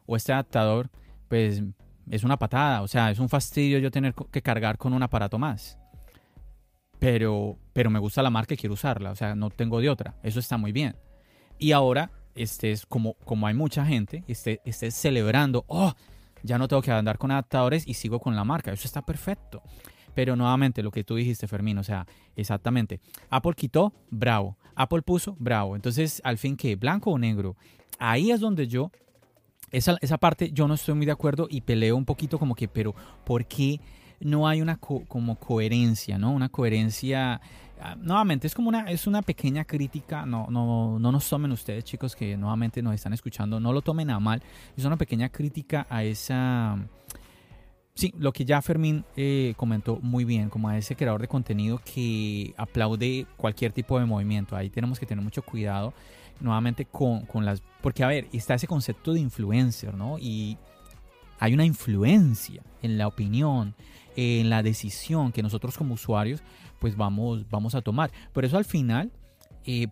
o este adaptador, pues es una patada, o sea, es un fastidio yo tener que cargar con un aparato más. Pero, pero me gusta la marca y quiero usarla, o sea, no tengo de otra. Eso está muy bien. Y ahora, estés, como, como hay mucha gente, estés, celebrando, oh, ya no tengo que andar con adaptadores y sigo con la marca. Eso está perfecto. Pero nuevamente lo que tú dijiste, Fermín, o sea, exactamente. Apple quitó, bravo. Apple puso, bravo. Entonces, al fin, ¿qué? ¿Blanco o negro? Ahí es donde yo, esa, esa parte yo no estoy muy de acuerdo y peleo un poquito como que, pero ¿por qué no hay una como coherencia, ¿no? Una coherencia ah, nuevamente es como una es una pequeña crítica no no no nos tomen ustedes chicos que nuevamente nos están escuchando no lo tomen a mal es una pequeña crítica a esa Sí, lo que ya Fermín eh, comentó muy bien, como a ese creador de contenido que aplaude cualquier tipo de movimiento. Ahí tenemos que tener mucho cuidado nuevamente con, las... Porque, a ver, está ese concepto de influencer, ¿no? Y hay una influencia en la opinión, en la decisión que nosotros como usuarios pues vamos, vamos a tomar. Por eso al final eh,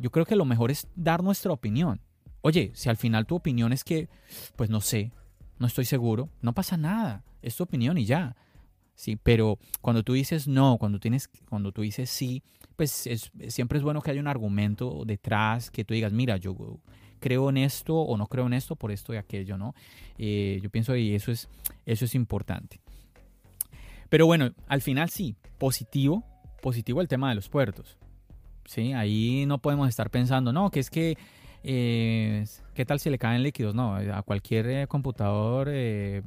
yo creo que lo mejor es dar nuestra opinión. Oye, si al final tu opinión es que, pues no sé, no estoy seguro, no pasa nada, es tu opinión y ya. Sí, pero cuando tú dices no, cuando tienes, cuando tú dices sí, pues siempre es bueno que haya un argumento detrás, que tú digas, mira, yo creo en esto o no creo en esto por esto y aquello, ¿no? Eh, yo pienso y eso es, eso es importante. Pero bueno, al final sí, positivo, positivo el tema de los puertos. Sí, ahí no podemos estar pensando, no, que es que eh, ¿Qué tal si le caen líquidos? No, a cualquier eh, computador eh,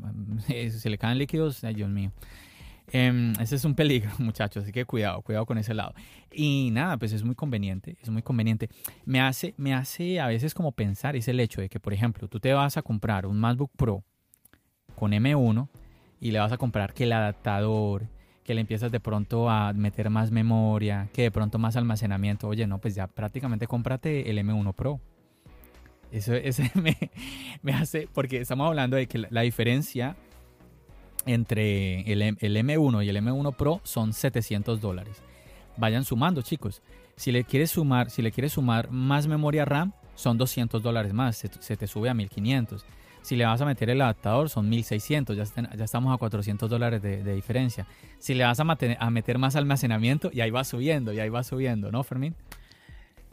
si le caen líquidos, ay Dios mío. Em, ese es un peligro, muchachos, así que cuidado, cuidado con ese lado. Y nada, pues es muy conveniente, es muy conveniente. Me hace, me hace a veces como pensar, es el hecho de que, por ejemplo, tú te vas a comprar un MacBook Pro con M1 y le vas a comprar que el adaptador, que le empiezas de pronto a meter más memoria, que de pronto más almacenamiento. Oye, no, pues ya prácticamente cómprate el M1 Pro. Eso, me, hace, porque estamos hablando de que la, diferencia entre el, el M1 y el M1 Pro son 700 dólares. Vayan sumando, chicos. Si le quieres sumar, si le quieres sumar más memoria RAM, son 200 dólares más, se, se te sube a 1500. Si le vas a meter el adaptador, son 1600, ya, ya estamos a 400 dólares de, diferencia. Si le vas a, meter más almacenamiento, y ahí va subiendo, y ahí va subiendo, ¿no, Fermín?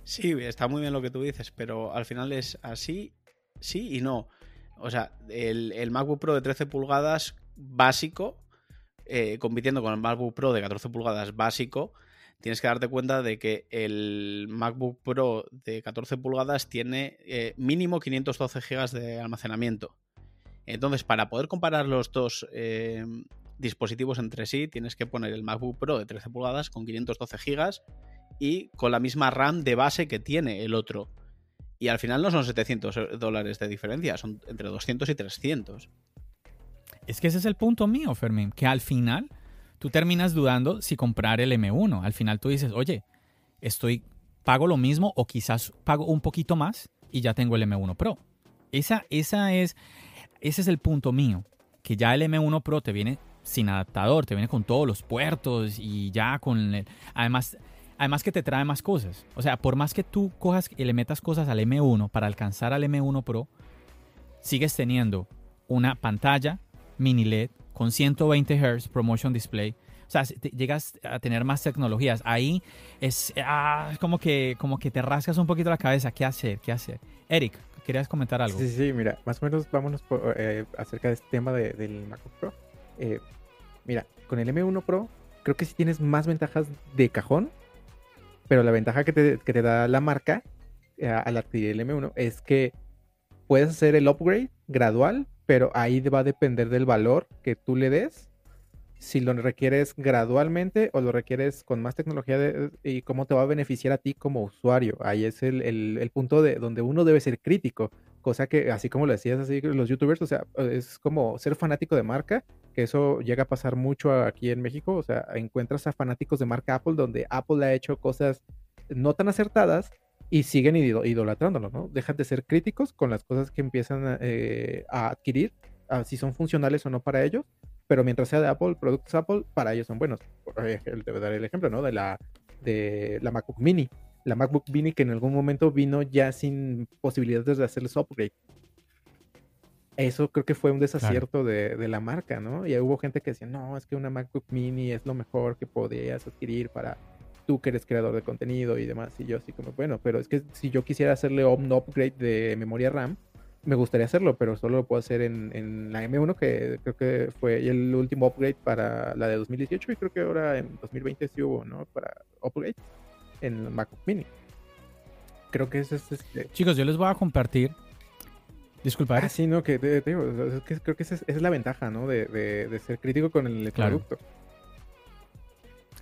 Sí, está muy bien lo que tú dices, pero al final es así, sí y no. O sea, el, el MacBook Pro de 13 pulgadas básico, eh, compitiendo con el MacBook Pro de 14 pulgadas básico, tienes que darte cuenta de que el MacBook Pro de 14 pulgadas tiene eh, mínimo 512 GB de almacenamiento. Entonces, para poder comparar los dos eh, dispositivos entre sí, tienes que poner el MacBook Pro de 13 pulgadas con 512 GB y con la misma RAM de base que tiene el otro. Y al final no son 700 dólares de diferencia, son entre 200 y 300. Es que ese es el punto mío, Fermín, que al final tú terminas dudando si comprar el M1. Al final tú dices, oye, estoy, pago lo mismo o quizás pago un poquito más y ya tengo el M1 Pro. Esa, esa es, ese es el punto mío, que ya el M1 Pro te viene sin adaptador, te viene con todos los puertos y ya con el, además, además que te trae más cosas. O sea, por más que tú cojas y le metas cosas al M1 para alcanzar al M1 Pro, sigues teniendo una pantalla mini LED con 120 Hz Promotion Display. O sea, llegas a tener más tecnologías. Ahí es, ah, es como, que, como que te rascas un poquito la cabeza. ¿Qué hacer? ¿Qué hacer? Eric, ¿querías comentar algo? Sí, sí, sí, mira, más o menos vámonos por, eh, acerca de este tema de- del MacBook Pro. Eh, mira, con el M1 Pro creo que sí tienes más ventajas de cajón, pero la ventaja que te, que te da la marca eh, al adquirir el M1 es que puedes hacer el upgrade gradual, pero ahí va a depender del valor que tú le des. Si lo requieres gradualmente o lo requieres con más tecnología y cómo te va a beneficiar a ti como usuario. Ahí es el, el- el punto de donde uno debe ser crítico. Cosa que, así como lo decías así los youtubers, o sea, es como ser fanático de marca, que eso llega a pasar mucho aquí en México. O sea, encuentras a fanáticos de marca Apple donde Apple ha hecho cosas no tan acertadas y siguen ido- idolatrándolo, ¿no? Dejan de ser críticos con las cosas que empiezan a, eh, a adquirir, a si son funcionales o no para ellos, pero mientras sea de Apple, productos Apple, para ellos son buenos. Te voy a dar el ejemplo, ¿no? De la, de la MacBook Mini. La MacBook Mini que en algún momento vino ya sin posibilidades de hacerles upgrade. Eso creo que fue un desacierto de, de la marca, ¿no? Y hubo gente que decía, no, es que una MacBook Mini es lo mejor que podías adquirir para tú que eres creador de contenido y demás. Y yo así como, bueno, pero es que si yo quisiera hacerle un upgrade de memoria RAM, me gustaría hacerlo, pero solo lo puedo hacer en, en la M1, que creo que fue el último upgrade para la de 2018 y creo que ahora en 2020 sí hubo, ¿no? Para upgrade en MacBook Mini. Creo que ese es este... Chicos, yo les voy a compartir. Disculpa, Ah, Eric. sí, no, que te, te digo, o sea, es que creo que esa es, esa es la ventaja, ¿no? De, de- de ser crítico con el Claro. producto.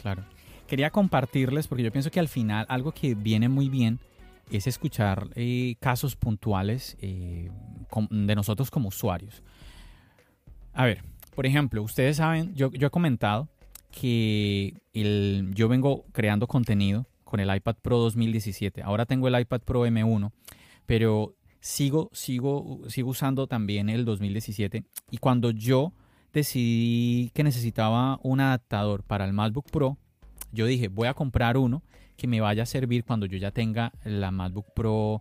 Claro. Quería compartirles, porque yo pienso que al final algo que viene muy bien es escuchar eh, casos puntuales eh, de nosotros como usuarios. A ver, por ejemplo, ustedes saben, yo, he comentado que yo vengo creando contenido con el iPad Pro 2017. Ahora tengo el iPad Pro M1, pero sigo, sigo, sigo usando también el 2017. Y cuando yo decidí que necesitaba un adaptador para el MacBook Pro, yo dije, voy a comprar uno que me vaya a servir cuando yo ya tenga la MacBook Pro,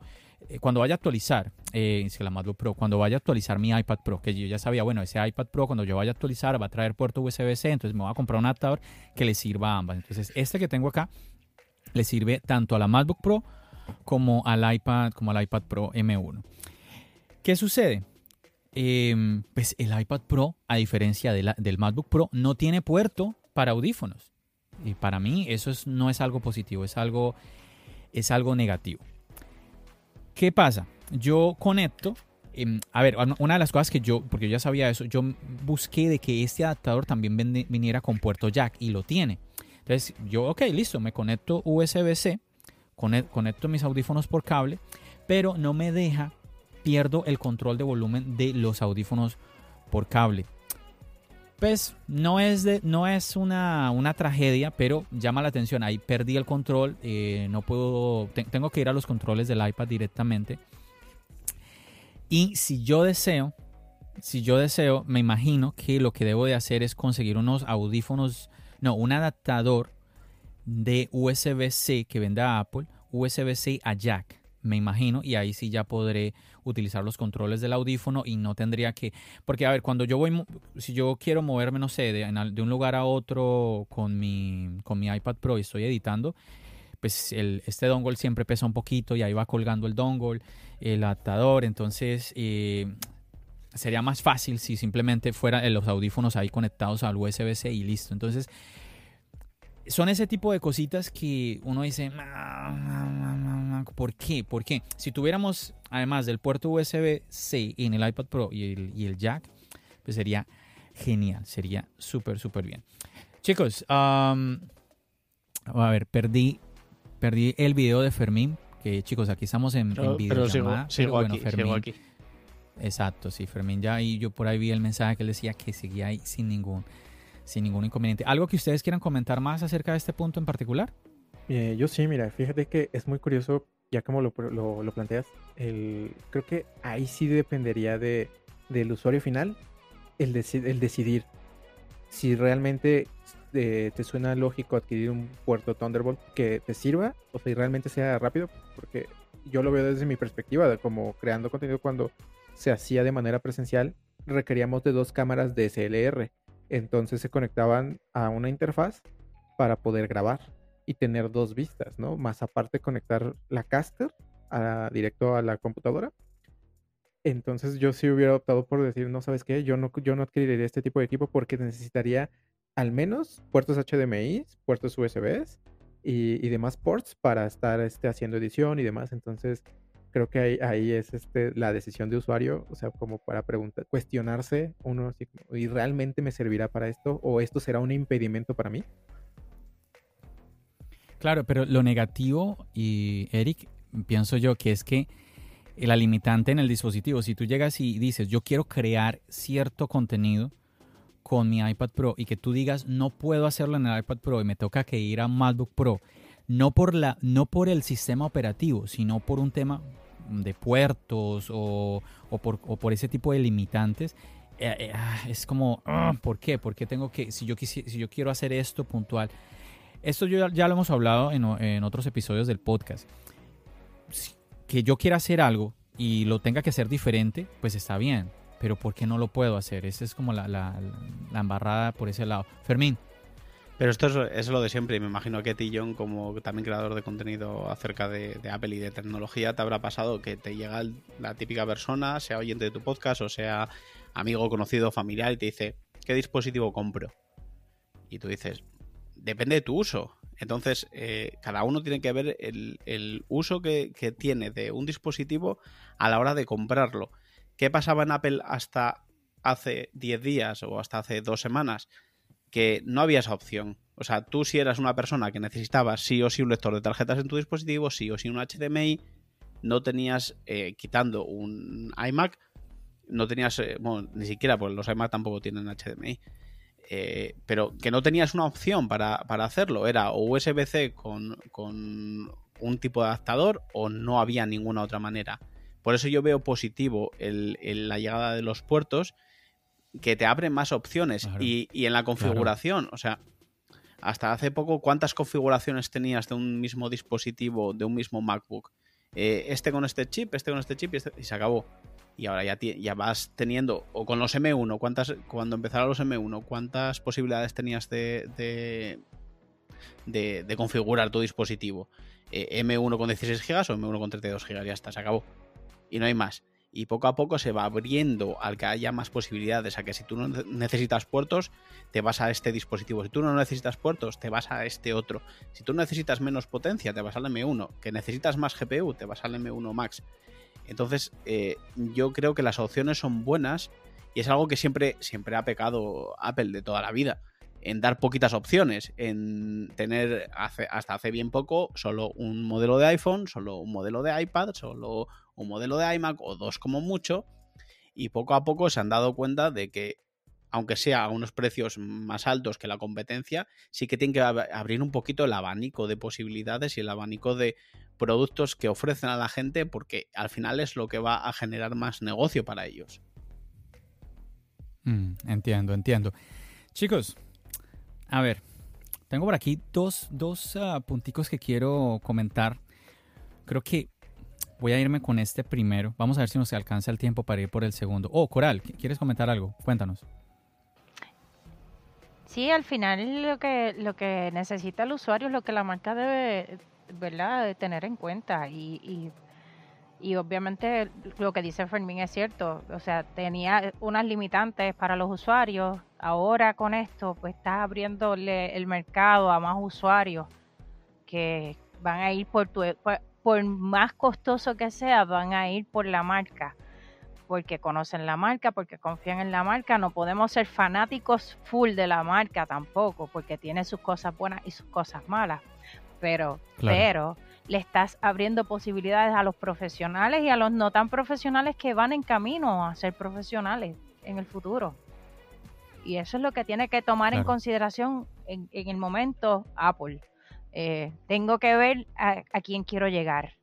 eh, cuando vaya a actualizar, eh, la MacBook Pro, cuando vaya a actualizar mi iPad Pro, que yo ya sabía, bueno, ese iPad Pro cuando yo vaya a actualizar va a traer puerto USB-C, entonces me voy a comprar un adaptador que le sirva a ambas. Entonces, este que tengo acá le sirve tanto a la MacBook Pro como al iPad, como al iPad Pro M1. ¿Qué sucede? Em, pues el iPad Pro, a diferencia del MacBook Pro, no tiene puerto para audífonos. Y para mí eso es- no es algo positivo, es algo, es algo negativo. ¿Qué pasa? Yo conecto, em, a ver, una- de las cosas que yo, porque yo ya sabía eso, yo busqué de que este adaptador también viniera con puerto jack y lo tiene. Entonces yo, ok, listo, me conecto USB-C, cone- conecto mis audífonos por cable, pero no me deja, pierdo el control de volumen de los audífonos por cable. Pues no es, no es una, una tragedia, pero llama la atención. Ahí perdí el control, eh, no puedo, te- tengo que ir a los controles del iPad directamente. Y si yo deseo si yo deseo, me imagino que lo que debo de hacer es conseguir unos audífonos, no, un adaptador de USB-C que venda Apple, USB-C a jack, me imagino, y ahí sí ya podré utilizar los controles del audífono y no tendría que, porque a ver, cuando yo voy, si yo quiero moverme, no sé, de, un lugar a otro con mi, con mi iPad Pro y estoy editando, pues el, este dongle siempre pesa un poquito y ahí va colgando el dongle, el adaptador, entonces eh, sería más fácil si simplemente fueran los audífonos ahí conectados al USB-C y listo. Entonces, son ese tipo de cositas que uno dice, ¿por qué? ¿Por qué? Si tuviéramos, además del puerto USB-C en el iPad Pro y el, jack, pues sería genial, sería súper, súper bien. Chicos, a ver, perdí, perdí el video de Fermín, que chicos, aquí estamos en, video. Pero sigo, aquí, Fermín, aquí. Exacto, sí, Fermín ya y yo por ahí vi el mensaje que él decía que seguía ahí sin ningún sin ningún inconveniente. ¿Algo que ustedes quieran comentar más acerca de este punto en particular? Eh, yo sí, mira, fíjate que es muy curioso, ya como lo, lo, planteas, el, creo que ahí sí dependería de, del usuario final el, el decidir si realmente eh, te suena lógico adquirir un puerto Thunderbolt que te sirva o si realmente sea rápido, porque yo lo veo desde mi perspectiva, de como creando contenido cuando se hacía de manera presencial, requeríamos de dos cámaras DSLR entonces se conectaban a una interfaz para poder grabar y tener dos vistas, ¿no? Más aparte conectar la caster directo a la computadora. Entonces yo sí hubiera optado por decir, no sabes qué, yo no, yo no adquiriría este tipo de equipo porque necesitaría al menos puertos HDMI, puertos USB y, y demás ports para estar este, haciendo edición y demás. Entonces creo que ahí, es este, la decisión de usuario, o sea, como para preguntar, cuestionarse uno, ¿y realmente me servirá para esto? ¿O esto será un impedimento para mí? Claro, pero lo negativo, y Eric, pienso yo que es que la limitante en el dispositivo, si tú llegas y dices, yo quiero crear cierto contenido con mi iPad Pro y que tú digas, no puedo hacerlo en el iPad Pro y me toca que ir a MacBook Pro, no por, la, no por el sistema operativo, sino por un tema de puertos o, por, ese tipo de limitantes, eh, eh, ah, es como, ah, ¿por qué? ¿Por qué tengo que, si yo, si yo quiero hacer esto puntual? Esto yo, ya lo hemos hablado en, otros episodios del podcast. Que yo quiera hacer algo y lo tenga que hacer diferente, pues está bien. Pero ¿por qué no lo puedo hacer? Esa es como la, la, la embarrada por ese lado. Fermín. Pero esto es, lo de siempre, y me imagino que Tillon, como también creador de contenido acerca de, Apple y de tecnología, te habrá pasado que te llega la típica persona, sea oyente de tu podcast o sea amigo, conocido, familiar, y te dice, ¿qué dispositivo compro? Y tú dices, depende de tu uso. Entonces, eh, cada uno tiene que ver el, uso que, que tiene de un dispositivo a la hora de comprarlo. ¿Qué pasaba en Apple hasta hace 10 días o hasta hace dos semanas? Que no había esa opción. O sea, tú si eras una persona que necesitaba sí o sí un lector de tarjetas en tu dispositivo, sí o sí un HDMI, no tenías, eh, quitando un iMac, no tenías, eh, bueno, ni siquiera, pues los iMac tampoco tienen HDMI. Eh, pero que no tenías una opción para, hacerlo. Era o USB-C con, con, un tipo de adaptador o no había ninguna otra manera. Por eso yo veo positivo la llegada de los puertos que te abren más opciones y, en la configuración, o sea, hasta hace poco, ¿cuántas configuraciones tenías de un mismo dispositivo, de un mismo MacBook? Eh, este con este chip, este con este chip y, este, y se acabó. Y ahora ya, ya, vas teniendo, o con los M1, ¿cuántas, cuando empezaron los M1, ¿cuántas posibilidades tenías de, de, de, configurar tu dispositivo? Eh, ¿M1 con 16 GB o M1 con 32 GB? Ya está, se acabó. Y no hay más y poco a poco se va abriendo al que haya más posibilidades, a que si tú no necesitas puertos, te vas a este dispositivo, si tú no necesitas puertos, te vas a este otro, si tú necesitas menos potencia, te vas al M1, que necesitas más GPU, te vas al M1 Max. Entonces, eh, yo creo que las opciones son buenas y es algo que siempre, siempre ha pecado Apple de toda la vida en dar poquitas opciones, en tener hasta hace bien poco solo un modelo de iPhone, solo un modelo de iPad, solo un modelo de iMac o dos como mucho, y poco a poco se han dado cuenta de que, aunque sea a unos precios más altos que la competencia, sí que tienen que abrir un poquito el abanico de posibilidades y el abanico de productos que ofrecen a la gente, porque al final es lo que va a generar más negocio para ellos. Mm, entiendo, entiendo. Chicos, a ver, tengo por aquí dos, dos ah, punticos que quiero comentar. Creo que voy a irme con este primero. Vamos a ver si nos alcanza el tiempo para ir por el segundo. Oh, Coral, ¿quieres comentar algo? Cuéntanos. Sí, al final lo que, lo que necesita el usuario es lo que la marca debe, ¿verdad?, de tener en cuenta. Y, y, y obviamente lo que dice Fermín es cierto. O sea, tenía unas limitantes para los usuarios. Ahora con esto, pues está abriéndole el mercado a más usuarios que van a ir por tu, por más costoso que sea, van a ir por la marca, porque conocen la marca, porque confían en la marca. No podemos ser fanáticos full de la marca tampoco, porque tiene sus cosas buenas y sus cosas malas. Pero, pero le estás abriendo posibilidades a los profesionales y a los no tan profesionales que van en camino a ser profesionales en el futuro. Y eso es lo que tiene que tomar en consideración en, en el momento Apple eh, tengo que ver a, quién quiero llegar.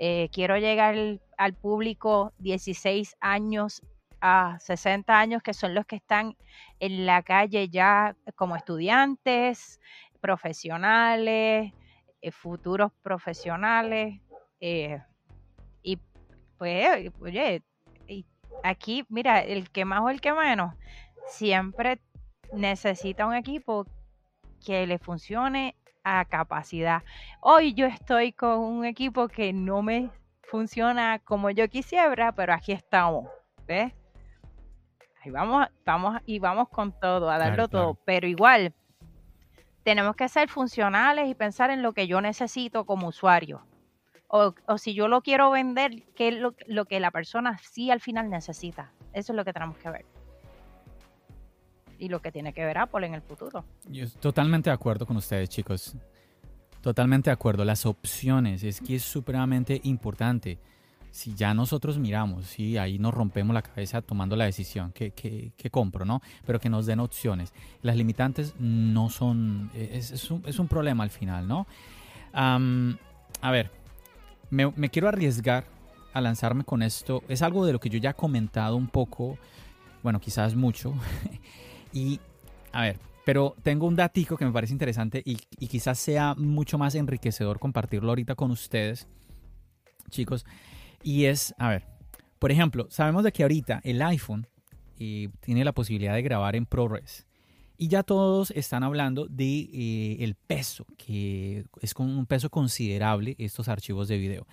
Eh, quiero llegar al público 16 años a 60 años, que son los que están en la calle ya como estudiantes, profesionales, eh, futuros profesionales. y pues, oye, aquí, mira, el que más o el que menos, siempre necesita un equipo que le funcione a capacidad. Hoy yo estoy con un equipo que no me funciona como yo quisiera, pero aquí estamos, ¿ves? Ahí vamos, vamos y vamos con todo, a darlo todo, pero igual tenemos que ser funcionales y pensar en lo que yo necesito como usuario. O, si yo lo quiero vender, qué es lo, lo que la persona sí al final necesita. Eso es lo que tenemos que ver y lo que tiene que ver Apple en el futuro. Yo totalmente de acuerdo con ustedes, chicos. Totalmente de acuerdo. Las opciones es que es supremamente importante. Si ya nosotros miramos, si ahí nos rompemos la cabeza tomando la decisión que, que, compro, ¿no? Pero que nos den opciones. Las limitantes no son, es, es, un, es un, problema al final, ¿no? a ver, me, me quiero arriesgar a lanzarme con esto. Es algo de lo que yo ya he comentado un poco, bueno, quizás mucho, Y, a ver, pero tengo un datico que me parece interesante y, quizás sea mucho más enriquecedor compartirlo ahorita con ustedes, chicos. Y es, a ver, por ejemplo, sabemos de que ahorita el iPhone eh, tiene la posibilidad de grabar en ProRes. Y ya todos están hablando de eh, el peso, que es con un peso considerable estos archivos de video.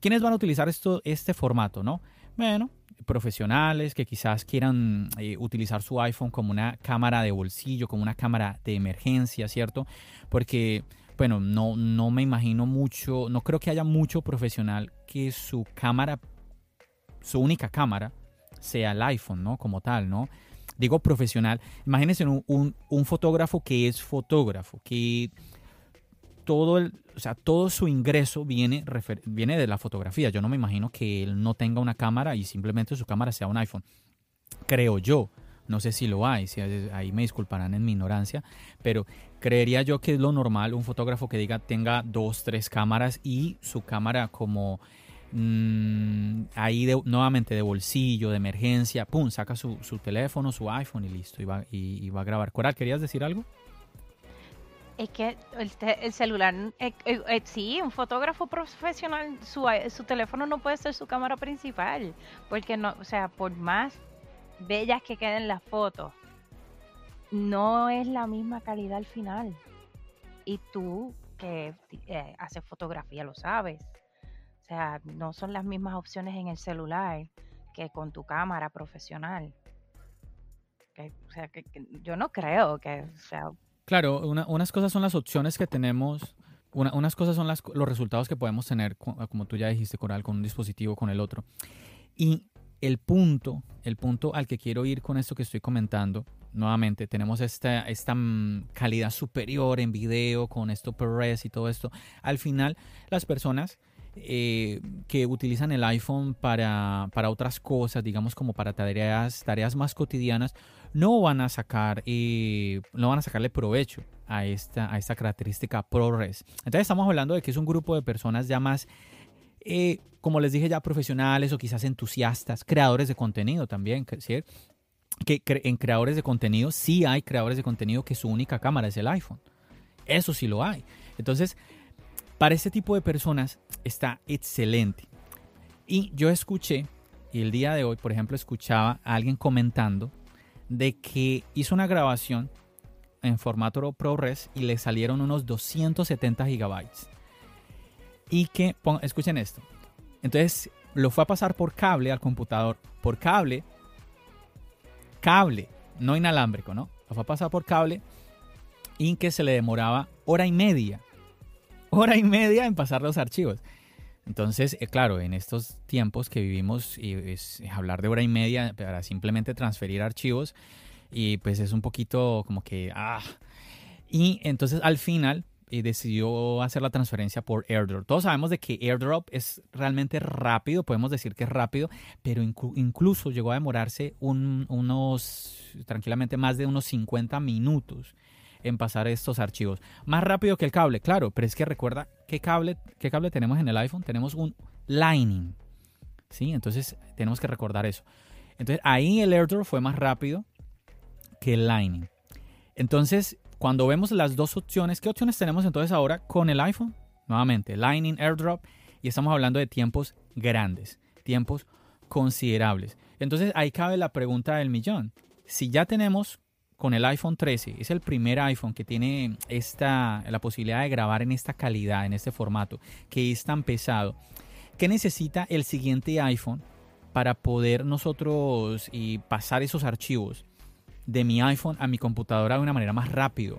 ¿Quiénes van a utilizar esto, este formato, no? Bueno, profesionales que quizás quieran eh, utilizar su iPhone como una cámara de bolsillo, como una cámara de emergencia, ¿cierto? Porque, bueno, no, no me imagino mucho, no creo que haya mucho profesional que su cámara, su única cámara, sea el iPhone, ¿no? Como tal, ¿no? Digo profesional, imagínense un, un fotógrafo que es fotógrafo, que todo, el, o sea, todo su ingreso viene, viene de la fotografía. Yo no me imagino que él no tenga una cámara y simplemente su cámara sea un iPhone. Creo yo. No sé si lo hay, si ahí me disculparán en mi ignorancia, pero creería yo que es lo normal un fotógrafo que diga tenga dos, tres cámaras y su cámara como mm, ahí nuevamente de bolsillo, de emergencia, pum, saca su, teléfono, su iPhone y listo, y va, y va a grabar. Coral, ¿querías decir algo? Es que el, celular, eh, eh, eh, sí, un fotógrafo profesional, su, teléfono no puede ser su cámara principal, porque no, o sea, por más bellas que queden las fotos, no es la misma calidad al final. Y tú que haces fotografía lo sabes. O sea, no son las mismas opciones en el celular que con tu cámara profesional. o sea, que, yo no creo que sea Claro, unas cosas son las opciones que tenemos, unas cosas son los resultados que podemos tener, como tú ya dijiste, Coral, con un dispositivo, con el otro. Y el punto, el punto al que quiero ir con esto que estoy comentando, nuevamente, tenemos esta, esta mm, calidad superior en video, con esto ProRes y todo esto. Al final, las personas eh, que utilizan el iPhone para, para, otras cosas, digamos como para tareas, tareas más cotidianas, no van a sacar eh, no van a sacarle provecho a esta, a esta característica ProRes. Entonces estamos hablando de que es un grupo de personas ya más, eh, como les dije ya, profesionales o quizás entusiastas, creadores de contenido también, ¿sí? que en creadores de contenido sí hay creadores de contenido que su única cámara es el iPhone. Eso sí lo hay. Entonces, para ese tipo de personas está excelente. Y yo escuché, y el día de hoy, por ejemplo, escuchaba a alguien comentando de que hizo una grabación en formato ProRes y le salieron unos 270 gigabytes. Y que, escuchen esto. Entonces lo fue a pasar por cable al computador. Por cable. Cable, no inalámbrico, ¿no? Lo fue a pasar por cable y que se le demoraba hora y media. Hora y media en pasar los archivos. Entonces, eh, claro, en estos tiempos que vivimos, y es hablar de hora y media para simplemente transferir archivos, y pues es un poquito como que, ah. Y entonces al final eh, decidió hacer la transferencia por airdrop. Todos sabemos de que airdrop es realmente rápido, podemos decir que es rápido, pero incluso llegó a demorarse unos, tranquilamente más de unos 50 minutos en pasar estos archivos. Más rápido que el cable, claro, pero es que recuerda qué cable, qué cable tenemos en el iPhone. Tenemos un Lightning. ¿Sí? Entonces tenemos que recordar eso. Entonces ahí el airdrop fue más rápido que el Lightning. Entonces, cuando vemos las dos opciones, ¿qué opciones tenemos entonces ahora con el iPhone? Nuevamente, Lightning, AirDrop, y estamos hablando de tiempos grandes, tiempos considerables. Entonces ahí cabe la pregunta del millón. Si ya tenemos con el iPhone 13, es el primer iPhone que tiene esta, la posibilidad de grabar en esta calidad, en este formato, que es tan pesado, ¿qué necesita el siguiente iPhone para poder nosotros y pasar esos archivos de mi iPhone a mi computadora de una manera más rápido.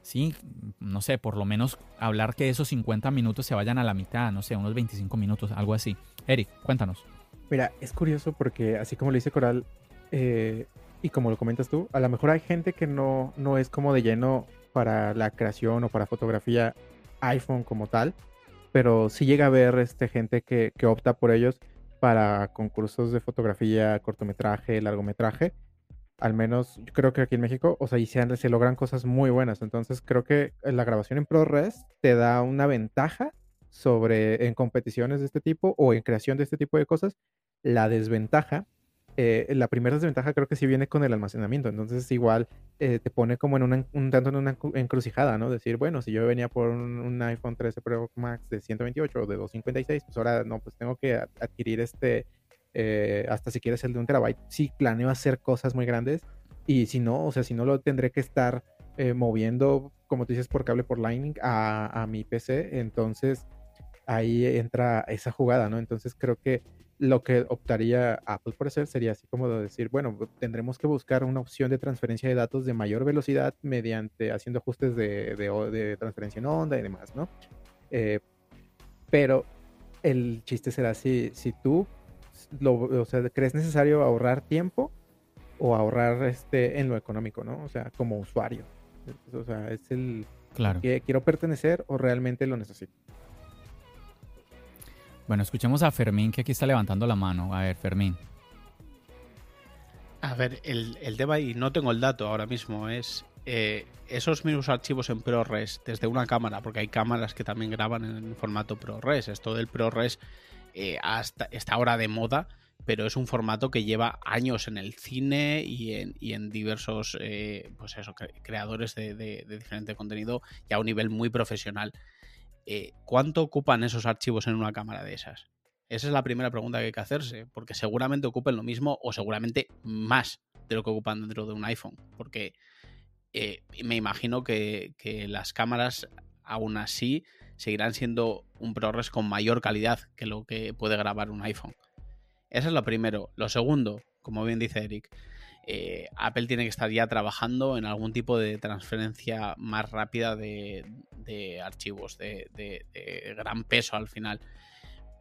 Sí, no sé, por lo menos hablar que esos 50 minutos se vayan a la mitad, no sé, unos 25 minutos, algo así. Eric, cuéntanos. Mira, es curioso porque así como lo dice Coral, eh, y como lo comentas tú, a lo mejor hay gente que no, no es como de lleno para la creación o para fotografía iPhone como tal, pero sí llega a ver este, gente que, que opta por ellos para concursos de fotografía, cortometraje, largometraje, al menos yo creo que aquí en México, o sea, y se, se, logran cosas muy buenas. Entonces creo que la grabación en ProRes te da una ventaja sobre en competiciones de este tipo o en creación de este tipo de cosas. La desventaja, eh, la primera desventaja creo que sí viene con el almacenamiento. Entonces igual eh, te pone como en una, un tanto en una encrucijada, ¿no? Decir, bueno, si yo venía por un, iPhone 13 Pro Max de 128 o de 256, pues ahora no, pues tengo que adquirir este eh, hasta si quieres el de un terabyte, si planeo hacer cosas muy grandes y si no, o sea, si no lo tendré que estar eh, moviendo, como tú dices, por cable, por Lightning a, mi PC, entonces ahí entra esa jugada, ¿no? Entonces creo que lo que optaría Apple por hacer sería así como decir, bueno, tendremos que buscar una opción de transferencia de datos de mayor velocidad mediante haciendo ajustes de, de, transferencia en onda y demás, ¿no? Eh, pero el chiste será si, si tú o sea, ¿crees necesario ahorrar tiempo o ahorrar este en lo económico, ¿no? O sea, como usuario. O sea, es el claro. que quiero pertenecer o realmente lo necesito. Bueno, escuchemos a Fermín que aquí está levantando la mano. A ver, Fermín. A ver, el, el tema, y no tengo el dato ahora mismo, es eh, esos mismos archivos en ProRes desde una cámara, porque hay cámaras que también graban en formato ProRes. Esto del ProRes eh, hasta, está ahora de moda, pero es un formato que lleva años en el cine y en, diversos eh, pues eso, creadores de, diferente contenido y a un nivel muy profesional. Eh, ¿Cuánto ocupan esos archivos en una cámara de esas? Esa es la primera pregunta que hay que hacerse, porque seguramente ocupen lo mismo o seguramente más de lo que ocupan dentro de un iPhone, porque me imagino que, que las cámaras aún así seguirán siendo un ProRes con mayor calidad que lo que puede grabar un iPhone. Eso es lo primero. Lo segundo, como bien dice Eric, eh, Apple tiene que estar ya trabajando en algún tipo de transferencia más rápida de, archivos, de, gran peso al final.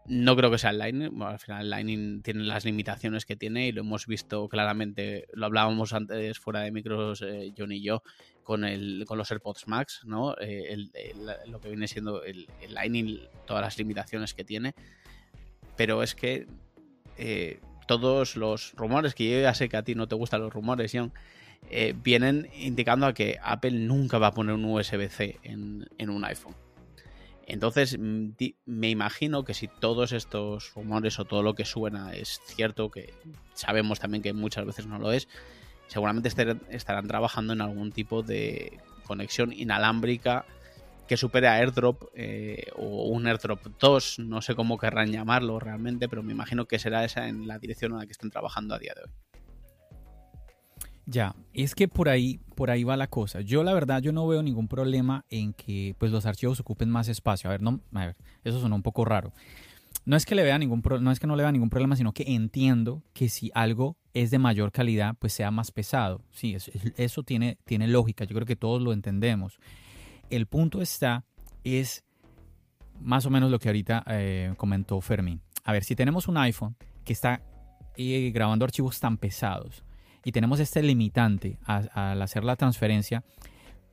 No creo que sea el Lightning. al final el Lightning tiene las limitaciones que tiene y lo hemos visto claramente. Lo hablábamos antes fuera de micros, eh, John y yo, con, el, los AirPods Max, ¿no? Eh, lo que viene siendo el, Lightning, todas las limitaciones que tiene. Pero es que eh, todos los rumores, que yo ya sé que a ti no te gustan los rumores, John, eh, vienen indicando a que Apple nunca va a poner un USB-C en, un iPhone. Entonces, mm, me imagino que si todos estos rumores o todo lo que suena es cierto, que sabemos también que muchas veces no lo es, seguramente estarán trabajando en algún tipo de conexión inalámbrica que supere a AirDrop eh, o un AirDrop 2, no sé cómo querrán llamarlo realmente, pero me imagino que será esa en la dirección en la que estén trabajando a día de hoy. Ya, es que por ahí, por ahí va la cosa. Yo la verdad, yo no veo ningún problema en que pues los archivos ocupen más espacio. A ver, no, a ver, eso suena un poco raro. No es que le vea ningún no es que no le vea ningún problema, sino que entiendo que si algo es de mayor calidad, pues sea más pesado. Sí, eso, eso tiene, tiene lógica. Yo creo que todos lo entendemos. El punto está, es más o menos lo que ahorita eh, comentó Fermín. A ver, si tenemos un iPhone que está eh, grabando archivos tan pesados y tenemos este limitante al hacer la transferencia,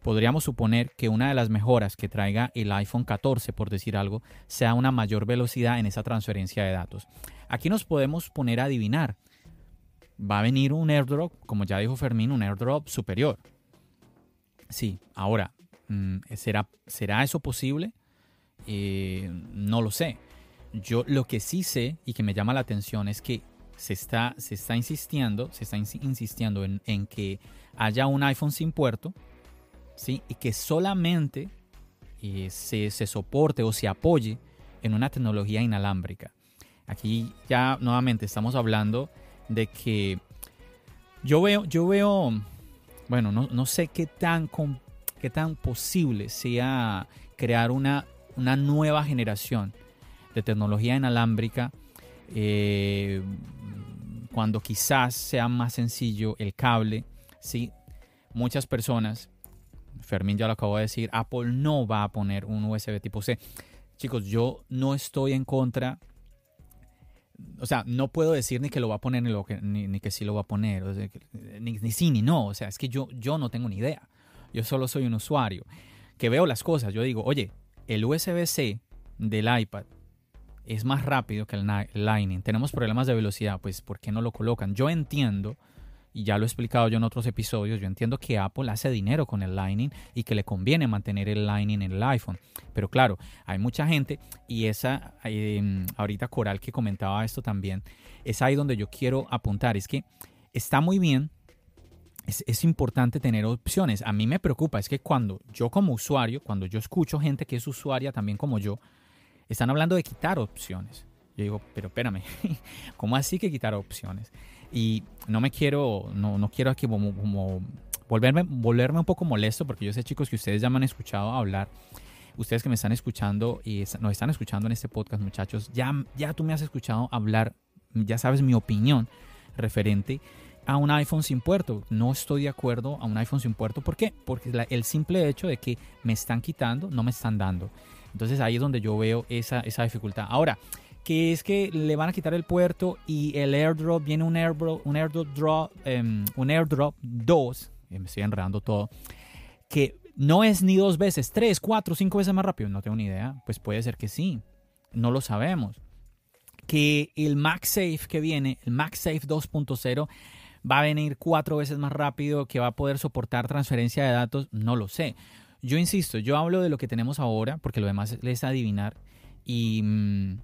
podríamos suponer que una de las mejoras que traiga el iPhone 14, por decir algo, sea una mayor velocidad en esa transferencia de datos. Aquí nos podemos poner a adivinar. Va a venir un airdrop, como ya dijo Fermín, un airdrop superior. Sí, ahora, ¿Será, ¿Será eso posible? Eh, no lo sé. Yo lo que sí sé y que me llama la atención es que se está, se está insistiendo, se está insistiendo en, que haya un iPhone sin puerto, ¿sí? Y que solamente eh, se, se, soporte o se apoye en una tecnología inalámbrica. Aquí ya nuevamente estamos hablando de que yo veo, yo veo, bueno, no, no sé qué tan qué tan posible sea crear una, una nueva generación de tecnología inalámbrica eh, cuando quizás sea más sencillo el cable. ¿sí? Muchas personas, Fermín ya lo acabo de decir, Apple no va a poner un USB tipo C. Chicos, yo no estoy en contra o sea, no puedo decir ni que lo va a poner ni, que, ni, que sí lo va a poner, ni, ni, sí ni no, o sea, es que yo, yo no tengo ni idea. Yo solo soy un usuario que veo las cosas. Yo digo, oye, el USB-C del iPad es más rápido que el Lightning. Tenemos problemas de velocidad, pues ¿por qué no lo colocan? Yo entiendo, y ya lo he explicado yo en otros episodios, yo entiendo que Apple hace dinero con el Lightning y que le conviene mantener el Lightning en el iPhone. Pero claro, hay mucha gente y esa, em, ahorita Coral que comentaba esto también, es ahí donde yo quiero apuntar. Es que está muy bien es, importante tener opciones. A mí me preocupa, es que cuando yo como usuario, cuando yo escucho gente que es usuaria también como yo, están hablando de quitar opciones. Yo digo, pero espérame, ¿cómo así que quitar opciones? Y no me quiero, no, no quiero aquí como, volverme, volverme un poco molesto, porque yo sé chicos que ustedes ya me han escuchado hablar ustedes que me están escuchando y nos están escuchando en este podcast, muchachos, ya, ya tú me has escuchado hablar, ya sabes mi opinión referente a un iPhone sin puerto. No estoy de acuerdo a un iPhone sin puerto. ¿Por qué? Porque el simple hecho de que me están quitando, no me están dando. Entonces ahí es donde yo veo esa, esa dificultad. Ahora, que es que le van a quitar el puerto y el airdrop, viene un airdrop, un airdrop, drop, em, un airdrop 2, me estoy enredando todo, que no es ni dos veces, tres, cuatro, cinco veces más rápido, no tengo ni idea, pues puede ser que sí, no lo sabemos. Que el MagSafe que viene, el MagSafe 2.0, va a venir cuatro veces más rápido, que va a poder soportar transferencia de datos, no lo sé. Yo insisto, yo hablo de lo que tenemos ahora, porque lo demás es adivinar, y mm,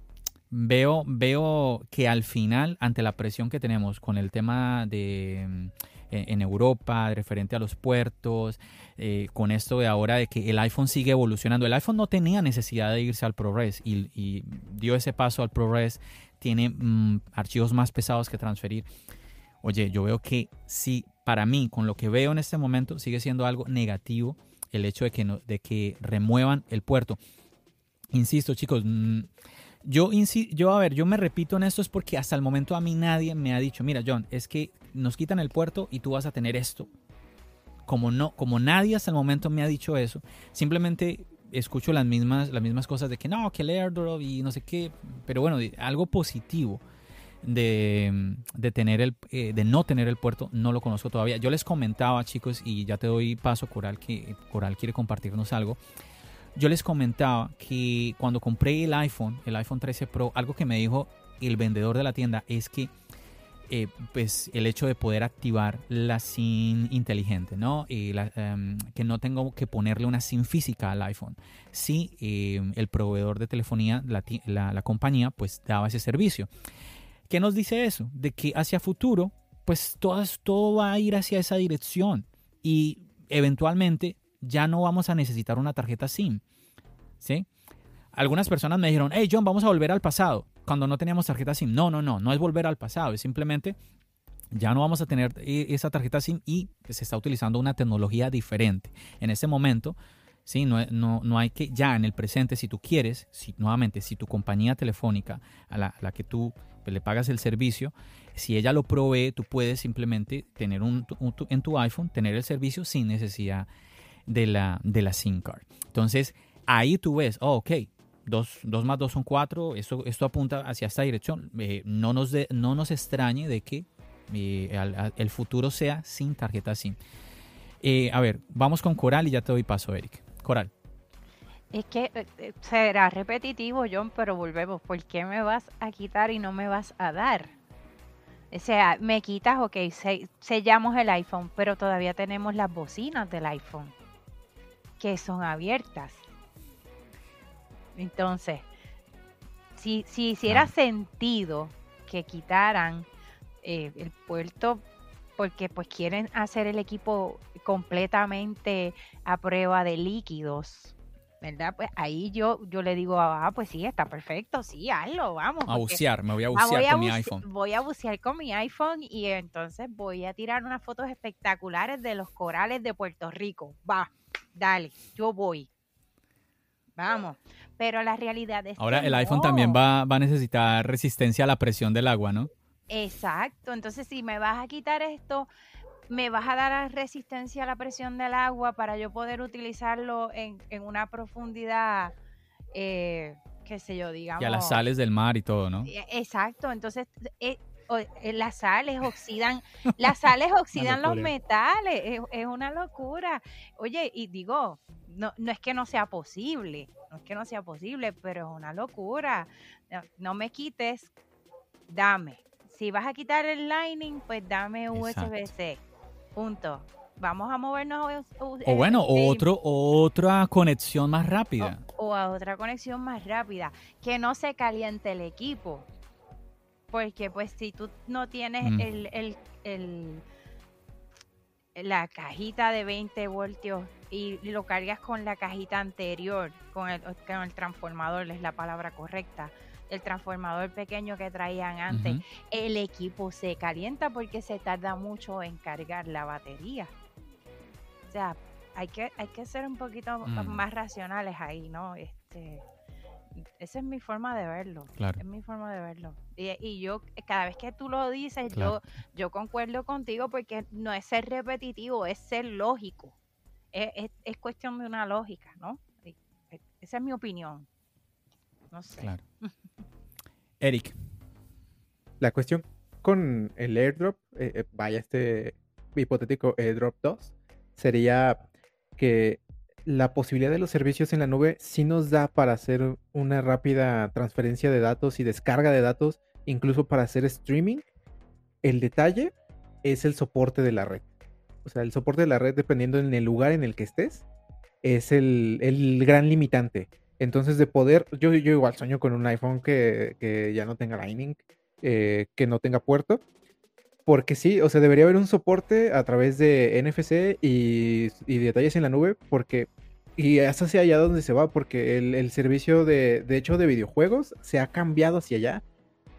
veo, veo que al final, ante la presión que tenemos con el tema de mm, en Europa, referente a los puertos, eh, con esto de ahora de que el iPhone sigue evolucionando. El iPhone no tenía necesidad de irse al ProRes y, y dio ese paso al ProRes, tiene mm, archivos más pesados que transferir. Oye, yo veo que sí, para mí, con lo que veo en este momento, sigue siendo algo negativo el hecho de que, de que remuevan el puerto. Insisto, chicos, mm, yo, yo, a ver, yo me repito en esto es porque hasta el momento a mí nadie me ha dicho, mira, John, es que nos quitan el puerto y tú vas a tener esto. Como, no, como nadie hasta el momento me ha dicho eso, simplemente escucho las mismas, las mismas cosas de que no, que el airdrop y no sé qué, pero bueno, algo positivo de, tener el, eh, de no tener el puerto, no lo conozco todavía. Yo les comentaba, chicos, y ya te doy paso, Coral, que Coral quiere compartirnos algo. Yo les comentaba que cuando compré el iPhone, el iPhone 13 Pro, algo que me dijo el vendedor de la tienda es que eh, pues el hecho de poder activar la SIM inteligente, ¿no? Y em, que no tengo que ponerle una SIM física al iPhone. Sí, em, el proveedor de telefonía, la, la, compañía, pues daba ese servicio. ¿Qué nos dice eso? De que hacia futuro pues todo, todo va a ir hacia esa dirección y eventualmente ya no vamos a necesitar una tarjeta SIM. ¿Sí? Algunas personas me dijeron, hey John, vamos a volver al pasado cuando no teníamos tarjeta SIM. No, no, no, no es volver al pasado, es simplemente ya no vamos a tener e, esa tarjeta SIM y se está utilizando una tecnología diferente. En ese momento, ¿sí? no, no, no hay que, ya en el presente, si tú quieres, si, nuevamente, si tu compañía telefónica a la, la que tú pues, le pagas el servicio, si ella lo provee, tú puedes simplemente tener un, en tu iPhone, tener el servicio sin necesidad de la, de la SIM card. Entonces, ahí tú ves, oh, ok, 2, más 2 son 4, esto, esto apunta hacia esta dirección. Eh, no, nos no nos extrañe de que eh, el futuro sea sin tarjeta SIM. Eh, a ver, vamos con Coral y ya te doy paso, Eric. Coral. Es que será repetitivo, John, pero volvemos. ¿Por qué me vas a quitar y no me vas a dar? O sea, me quitas, ok, sellamos el iPhone, pero todavía tenemos las bocinas del iPhone que son abiertas. Entonces, si, si hiciera sentido que quitaran eh, el puerto porque pues quieren hacer el equipo completamente a prueba de líquidos, ¿verdad? Pues ahí yo, yo le digo, ah, pues sí, está perfecto, sí, hazlo, vamos. A bucear, me voy a ah, bucear con mi iPhone. Voy a bucear con mi iPhone y entonces voy a tirar unas fotos espectaculares de los corales de Puerto Rico. Va, dale, yo voy. Vamos. Pero la realidad es Ahora el iPhone también va, va a necesitar resistencia a la presión del agua, ¿no? Exacto. Entonces, si me vas a quitar esto, me vas a dar resistencia a la presión del agua para yo poder utilizarlo en, una profundidad, eh, qué sé yo, digamos. Y a las sales del mar y todo, ¿no? Eh, exacto, entonces eh, las sales oxidan, las sales oxidan los metales, es, una locura. Oye, y digo, no, no es que no sea posible, no es que no sea posible, pero es una locura. No, me quites, dame. Si vas a quitar el lining, pues dame USB-C. Punto. Vamos a movernos. O bueno, otro, otra conexión más rápida. O, a otra conexión más rápida. Que no se caliente el equipo. Porque pues si tú no tienes mm. el, el, la cajita de 20 voltios y lo cargas con la cajita anterior, con el, con el transformador, es la palabra correcta, el transformador pequeño que traían antes, el equipo se calienta porque se tarda mucho en cargar la batería. O sea, hay que, hay que ser un poquito mm. más racionales ahí, ¿no? Este, esa es mi forma de verlo. Es mi forma de verlo. Y, yo, cada vez que tú lo dices, yo, yo concuerdo contigo porque no es ser repetitivo, es ser lógico. Es, es, cuestión de una lógica, ¿no? Esa es mi opinión. No sé. Claro. Eric. La cuestión con el airdrop, eh, eh, vaya este hipotético airdrop 2, sería que la posibilidad de los servicios en la nube sí nos da para hacer una rápida transferencia de datos y descarga de datos, incluso para hacer streaming. El detalle es el soporte de la red. O sea, el soporte de la red, dependiendo en el lugar en el que estés, es el, el gran limitante. Entonces, de poder, yo, yo igual sueño con un iPhone que, ya no tenga Lightning, eh, que no tenga puerto. Porque sí, o sea, debería haber un soporte a través de NFC y, detalles en la nube, porque. Y es hacia allá donde se va, porque el, servicio de, de hecho de videojuegos se ha cambiado hacia allá.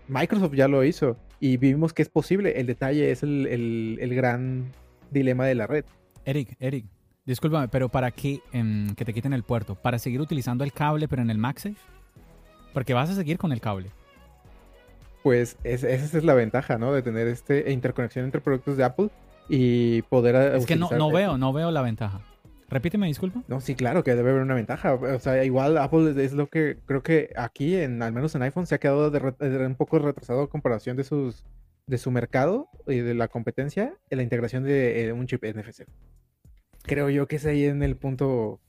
Microsoft ya lo hizo y vimos que es posible. El detalle es el, el gran dilema de la red. Eric, Eric, Discúlpame, pero ¿para qué em, que te quiten el puerto? ¿Para seguir utilizando el cable pero en el MagSafe? Porque vas a seguir con el cable. Pues esa es la ventaja, ¿no? De tener este interconexión entre productos de Apple y poder... Es que no, no veo, no veo la ventaja. Repíteme, disculpa. No, sí, claro que debe haber una ventaja. O sea, igual Apple es lo que creo que aquí, en, al menos en iPhone, se ha quedado un poco retrasado a comparación de sus de su mercado y de la competencia en la integración de un chip NFC creo yo que es ahí en el punto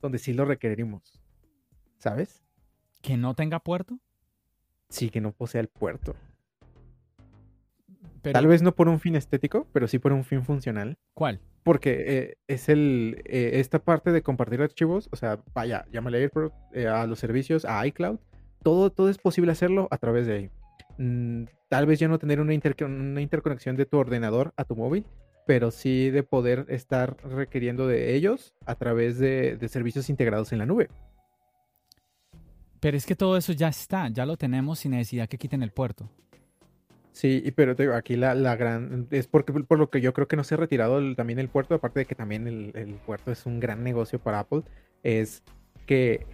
donde sí lo requerimos. ¿Sabes? ¿Que no tenga puerto? Sí, que no posea el puerto. Tal vez no por un fin estético, pero sí por un fin funcional. ¿Cuál? Porque eh, es el eh, esta parte de compartir archivos, o sea, vaya, llámale eh, a los servicios, a iCloud, todo, todo es posible hacerlo a través de ahí. mm, tal vez ya no tener una, una interconexión de tu ordenador a tu móvil, pero sí de poder estar requiriendo de ellos a través de, de servicios integrados en la nube. Pero es que todo eso ya está, ya lo tenemos sin necesidad que quiten el puerto. Sí, pero te digo, aquí la, la, gran. Es porque por lo que yo creo que no se ha retirado también el puerto, aparte de que también el, el, puerto es un gran negocio para Apple, es que,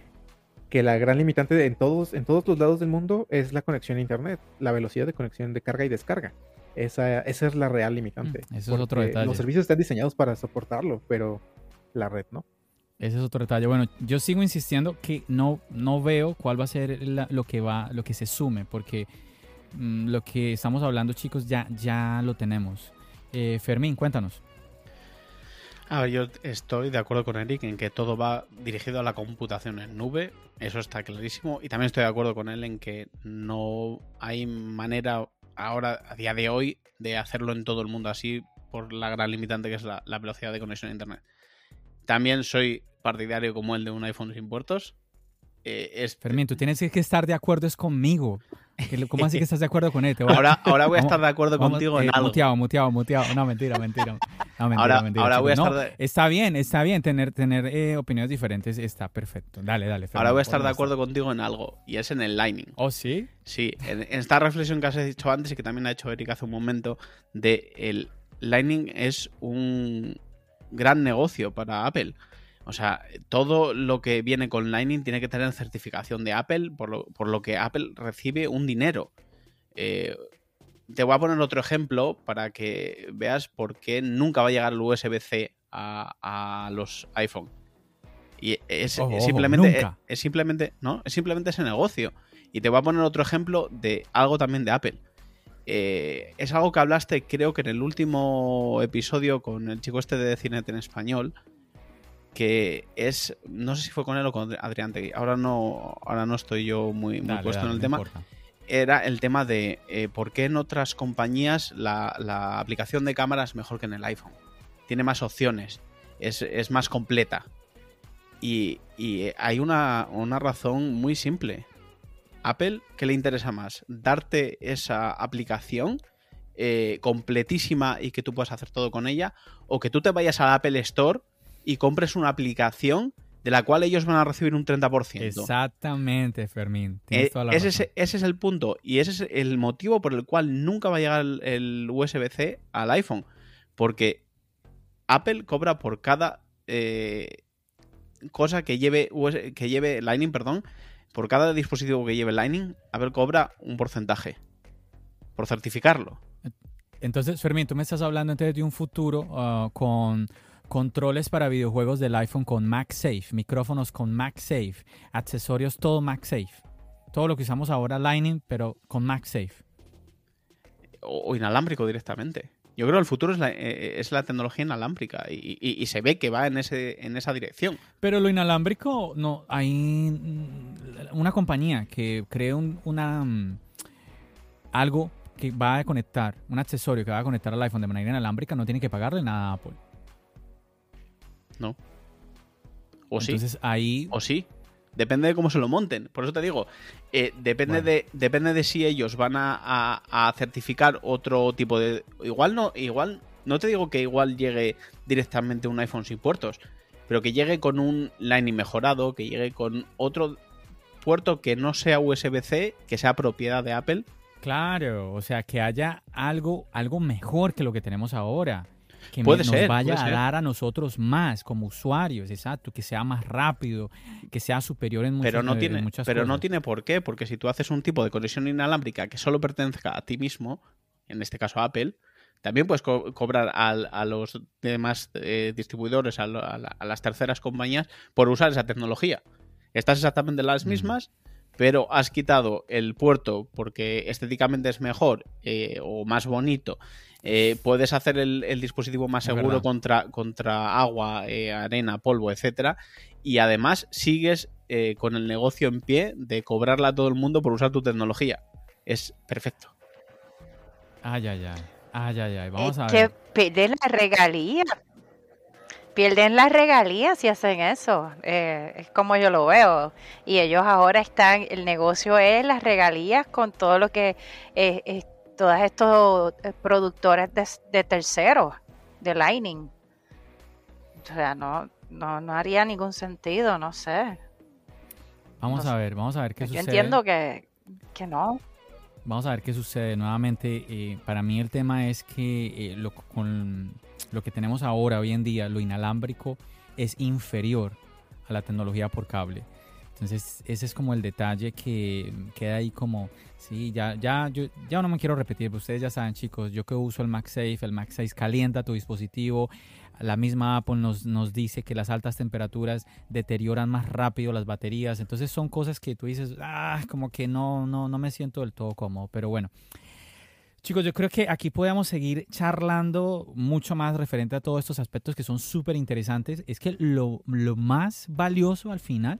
que la gran limitante en, todos, en todos los lados del mundo es la conexión a Internet, la velocidad de conexión de carga y descarga. Esa, esa es la real limitante. Mm, eso es otro detalle. Los servicios están diseñados para soportarlo, pero la red no. Ese es otro detalle. Bueno, yo sigo insistiendo que no, no veo cuál va a ser lo que va, lo que se sume, porque mm, lo que estamos hablando, chicos, ya, ya lo tenemos. Eh, Fermín, cuéntanos. A ver, yo estoy de acuerdo con Eric en que todo va dirigido a la computación en nube, eso está clarísimo, y también estoy de acuerdo con él en que no hay manera ahora, a día de hoy, de hacerlo en todo el mundo así por la gran limitante que es la velocidad de conexión a Internet. También soy partidario como el de un iPhone sin puertos. Eh, Fermín, tú tienes que estar de acuerdo es conmigo. ¿Cómo así que estás de acuerdo con él? ahora, ahora voy a estar de acuerdo contigo en eh, algo. Muteado, muteado, muteado. No, mentira, mentira. No, mentira, ahora, mentira. Ahora voy a estar Está bien, está bien. Tener, tener eh, opiniones diferentes está perfecto. Dale, dale. ahora voy a estar de acuerdo contigo en algo. Y es en el Lightning. ¿Oh, sí? Sí. En, esta reflexión que has dicho antes y que también ha hecho Eric hace un momento, de el Lightning es un gran negocio para Apple. O sea, todo lo que viene con Lightning tiene que tener certificación de Apple, por lo, que Apple recibe un dinero. Eh, te voy a poner otro ejemplo para que veas por qué nunca va a llegar el USB-C a, los iPhone. Y es, simplemente, es, simplemente, ¿no? Es simplemente ese negocio. Y te voy a poner otro ejemplo de algo también de Apple. Eh, es algo que hablaste, creo que en el último episodio con el chico este de Cinet en español que es, no sé si fue con él o con Adrián Tegui, ahora no, ahora no estoy yo muy, puesto en el tema, era el tema de eh, por qué en otras compañías la, aplicación de cámara es mejor que en el iPhone. Tiene más opciones, es, más completa. Y, hay una, razón muy simple. Apple, ¿qué le interesa más? ¿Darte esa aplicación eh, completísima y que tú puedas hacer todo con ella? ¿O que tú te vayas al Apple Store y compres una aplicación de la cual ellos van a recibir un 30%. Exactamente, Fermín. Eh, ese, es, el punto y ese es el motivo por el cual nunca va a llegar el, USB-C al iPhone. Porque Apple cobra por cada eh, cosa que lleve, que lleve Lightning, perdón, por cada dispositivo que lleve Lightning, Apple cobra un porcentaje por certificarlo. Entonces, Fermín, tú me estás hablando entonces de un futuro ah, con controles para videojuegos del iPhone con MagSafe, micrófonos con MagSafe, accesorios todo MagSafe. Todo lo que usamos ahora Lightning, pero con MagSafe. O, inalámbrico directamente. Yo creo que el futuro es la, eh, es la tecnología inalámbrica y, se ve que va en, ese, en esa dirección. Pero lo inalámbrico, no, hay una compañía que cree una, mm, algo que va a conectar, un accesorio que va a conectar al iPhone de manera inalámbrica, no tiene que pagarle nada a Apple. ¿No? O Entonces, ahí... O sí. Depende de cómo se lo monten. Por eso te digo, eh, depende, de, depende de si ellos van a, certificar otro tipo de... Igual no, igual, no te digo que igual llegue directamente un iPhone sin puertos, pero que llegue con un Lightning mejorado, que llegue con otro puerto que no sea USB-C, que sea propiedad de Apple. Claro, o sea, que haya algo, algo mejor que lo que tenemos ahora que nos vaya a dar a nosotros más como usuarios, exacto, que sea más rápido, que sea superior en, muchas, pero no tiene, muchas Pero no tiene por qué, porque si tú haces un tipo de conexión inalámbrica que solo pertenezca a ti mismo, en este caso Apple, también puedes cobrar a, los demás eh, distribuidores, a, las terceras compañías, por usar esa tecnología. Estás exactamente las mismas, pero has quitado el puerto porque estéticamente es mejor eh, o más bonito eh, puedes hacer el, dispositivo más seguro contra, contra agua, eh, arena, polvo, etcétera. Y además sigues eh, con el negocio en pie de cobrarle a todo el mundo por usar tu tecnología. Es perfecto. Ay, ay, ay. Ay, ay, ay. Vamos a ver. Que de la regalía. Pierden las regalías si hacen eso. Eh, es como yo lo veo. Y ellos ahora están, el negocio es las regalías con todo lo que eh, eh todos estos eh, productores de, de terceros, de Lightning. O sea, no, no, no haría ningún sentido, no sé. Vamos a ver, vamos a ver qué Yo sucede. entiendo que, que no. Vamos a ver qué sucede nuevamente. eh, para mí el tema es que eh, lo, con lo que tenemos ahora, hoy en día, lo inalámbrico es inferior a la tecnología por cable. Entonces ese es como el detalle que queda ahí como, sí, ya, ya, yo ya no me quiero repetir, pero ustedes ya saben chicos, yo que uso el MagSafe, el MagSafe calienta tu dispositivo, la misma Apple nos, nos dice que las altas temperaturas deterioran más rápido las baterías, entonces son cosas que tú dices, ah, como que no, no, no me siento del todo cómodo, pero bueno. Chicos, yo creo que aquí podemos seguir charlando mucho más referente a todos estos aspectos que son súper interesantes. Es que lo, lo más valioso al final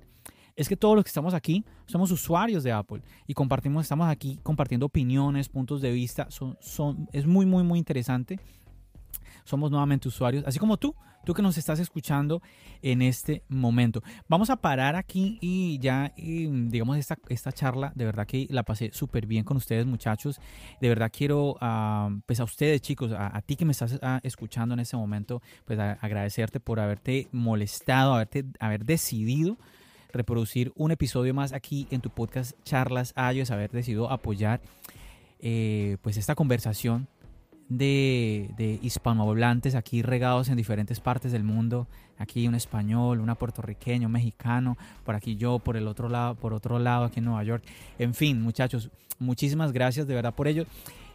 es que todos los que estamos aquí somos usuarios de Apple y compartimos, estamos aquí compartiendo opiniones, puntos de vista. Son, son, es muy, muy, muy interesante. Somos nuevamente usuarios, así como tú, tú que nos estás escuchando en este momento. Vamos a parar aquí y ya, digamos, esta, esta charla, de verdad que la pasé súper bien con ustedes, muchachos. De verdad quiero, uh, pues a ustedes, chicos, a, ti que me estás uh, escuchando en este momento, pues agradecerte por haberte molestado, haberte, haber decidido reproducir un episodio más aquí en tu podcast Charlas iOS, haber decidido apoyar eh, pues esta conversación de, de, hispanohablantes aquí regados en diferentes partes del mundo. Aquí un español, una puertorriqueño, un mexicano, por aquí yo, por el otro lado, por otro lado aquí en Nueva York. En fin, muchachos, muchísimas gracias de verdad por ello.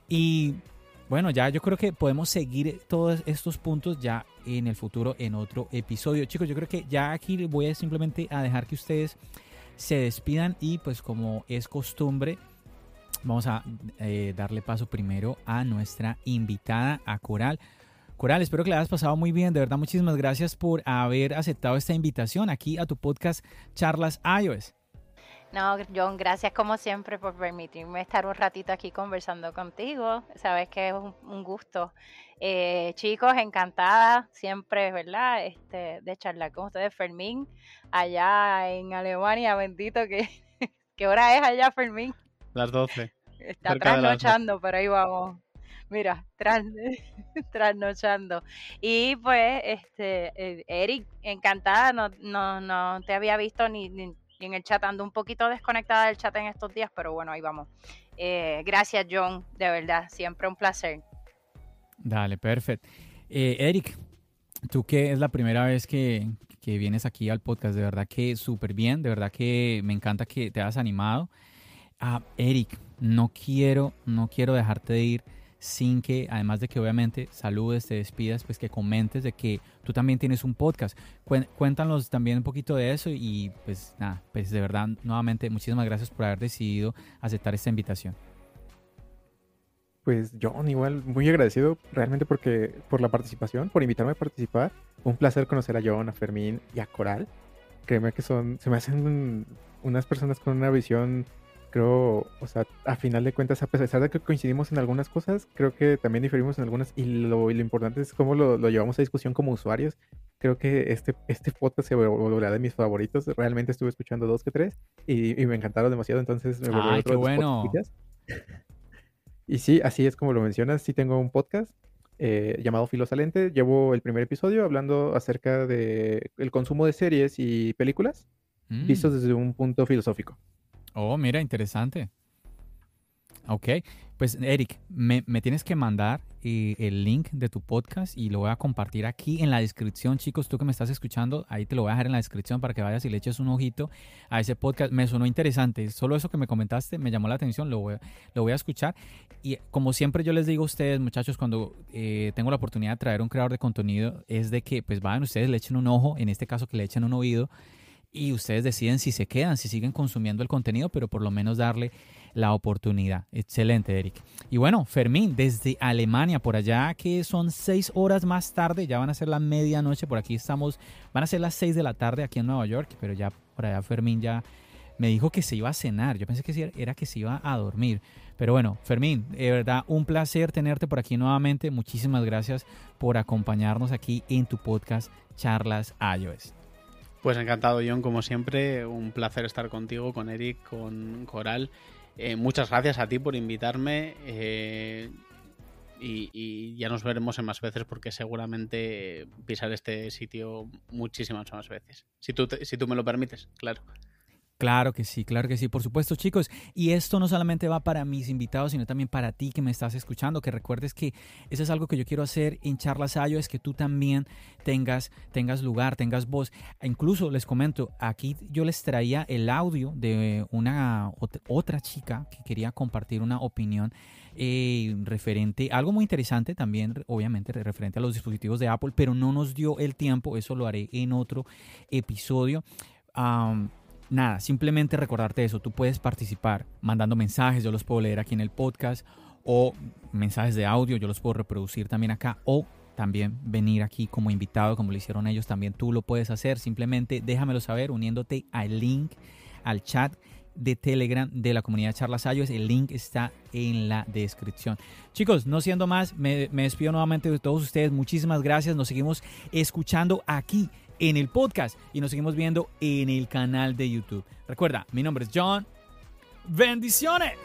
Y bueno, ya yo creo que podemos seguir todos estos puntos ya en el futuro en otro episodio. Chicos, yo creo que ya aquí voy a simplemente a dejar que ustedes se despidan y pues como es costumbre, vamos a eh, darle paso primero a nuestra invitada, a Coral. Coral, espero que la hayas pasado muy bien. De verdad, muchísimas gracias por haber aceptado esta invitación aquí a tu podcast Charlas iOS. No, John, gracias como siempre por permitirme estar un ratito aquí conversando contigo. Sabes que es un, gusto. Eh, chicos, encantada siempre, ¿verdad? Este, de charlar con ustedes, Fermín, allá en Alemania, bendito que... ¿Qué hora es allá, Fermín? Las 12. Está trasnochando, pero ahí vamos. Mira, tras, trasnochando. Y pues, este, Eric, encantada, no, no, no te había visto ni, ni, en el chat, ando un poquito desconectada del chat en estos días, pero bueno, ahí vamos. Eh, gracias, John, de verdad, siempre un placer. Dale, perfecto. Eh, Eric, tú que es la primera vez que, que vienes aquí al podcast, de verdad que súper bien, de verdad que me encanta que te has animado. Ah, Eric, no quiero, no quiero dejarte de ir sin que, además de que obviamente saludes, te despidas, pues que comentes de que tú también tienes un podcast. Cuéntanos también un poquito de eso y pues nada, pues de verdad, nuevamente, muchísimas gracias por haber decidido aceptar esta invitación. Pues John, igual muy agradecido realmente porque por la participación, por invitarme a participar. Un placer conocer a John, a Fermín y a Coral. Créeme que son, se me hacen unas personas con una visión creo, o sea, a final de cuentas, a pesar de que coincidimos en algunas cosas, creo que también diferimos en algunas y lo, y lo importante es cómo lo, lo, llevamos a discusión como usuarios. Creo que este, este podcast se volverá de mis favoritos. Realmente estuve escuchando dos que tres y, y me encantaron demasiado, entonces me volví Ay, qué bueno. Y sí, así es como lo mencionas, sí tengo un podcast eh, llamado Filosalente. Llevo el primer episodio hablando acerca de el consumo de series y películas mm. vistos desde un punto filosófico. Oh, mira, interesante. Ok, pues Eric, me, me tienes que mandar eh, el link de tu podcast y lo voy a compartir aquí en la descripción, chicos. Tú que me estás escuchando, ahí te lo voy a dejar en la descripción para que vayas y le eches un ojito a ese podcast. Me sonó interesante. Solo eso que me comentaste me llamó la atención, lo voy, lo voy a escuchar. Y como siempre yo les digo a ustedes, muchachos, cuando eh, tengo la oportunidad de traer un creador de contenido, es de que pues vayan ustedes, le echen un ojo, en este caso que le echen un oído y ustedes deciden si se quedan, si siguen consumiendo el contenido, pero por lo menos darle la oportunidad. Excelente, Eric. Y bueno, Fermín, desde Alemania, por allá que son seis horas más tarde, ya van a ser la medianoche, por aquí estamos, van a ser las seis de la tarde aquí en Nueva York, pero ya por allá Fermín ya me dijo que se iba a cenar. Yo pensé que era que se iba a dormir. Pero bueno, Fermín, de verdad, un placer tenerte por aquí nuevamente. Muchísimas gracias por acompañarnos aquí en tu podcast Charlas iOS. Pues encantado, John, como siempre. Un placer estar contigo, con Eric, con Coral. Eh, muchas gracias a ti por invitarme. Eh, y, ya nos veremos en más veces porque seguramente pisar este sitio muchísimas más veces. Si tú, si tú me lo permites, claro. Claro que sí, claro que sí, por supuesto chicos. Y esto no solamente va para mis invitados, sino también para ti que me estás escuchando, que recuerdes que eso es algo que yo quiero hacer en Charlas Ayo, es que tú también tengas, tengas lugar, tengas voz. Incluso les comento, aquí yo les traía el audio de una otra chica que quería compartir una opinión eh, referente, algo muy interesante también, obviamente, referente a los dispositivos de Apple, pero no nos dio el tiempo, eso lo haré en otro episodio nada, simplemente recordarte eso. Tú puedes participar mandando mensajes, yo los puedo leer aquí en el podcast, o mensajes de audio, yo los puedo reproducir también acá, o también venir aquí como invitado, como lo hicieron ellos, también tú lo puedes hacer. Simplemente déjamelo saber uniéndote al link, al chat de Telegram de la comunidad Charlas Ayos. El link está en la descripción. Chicos, no siendo más, me, me despido nuevamente de todos ustedes. Muchísimas gracias. Nos seguimos escuchando aquí en el podcast y nos seguimos viendo en el canal de YouTube. Recuerda, mi nombre es John. Bendiciones.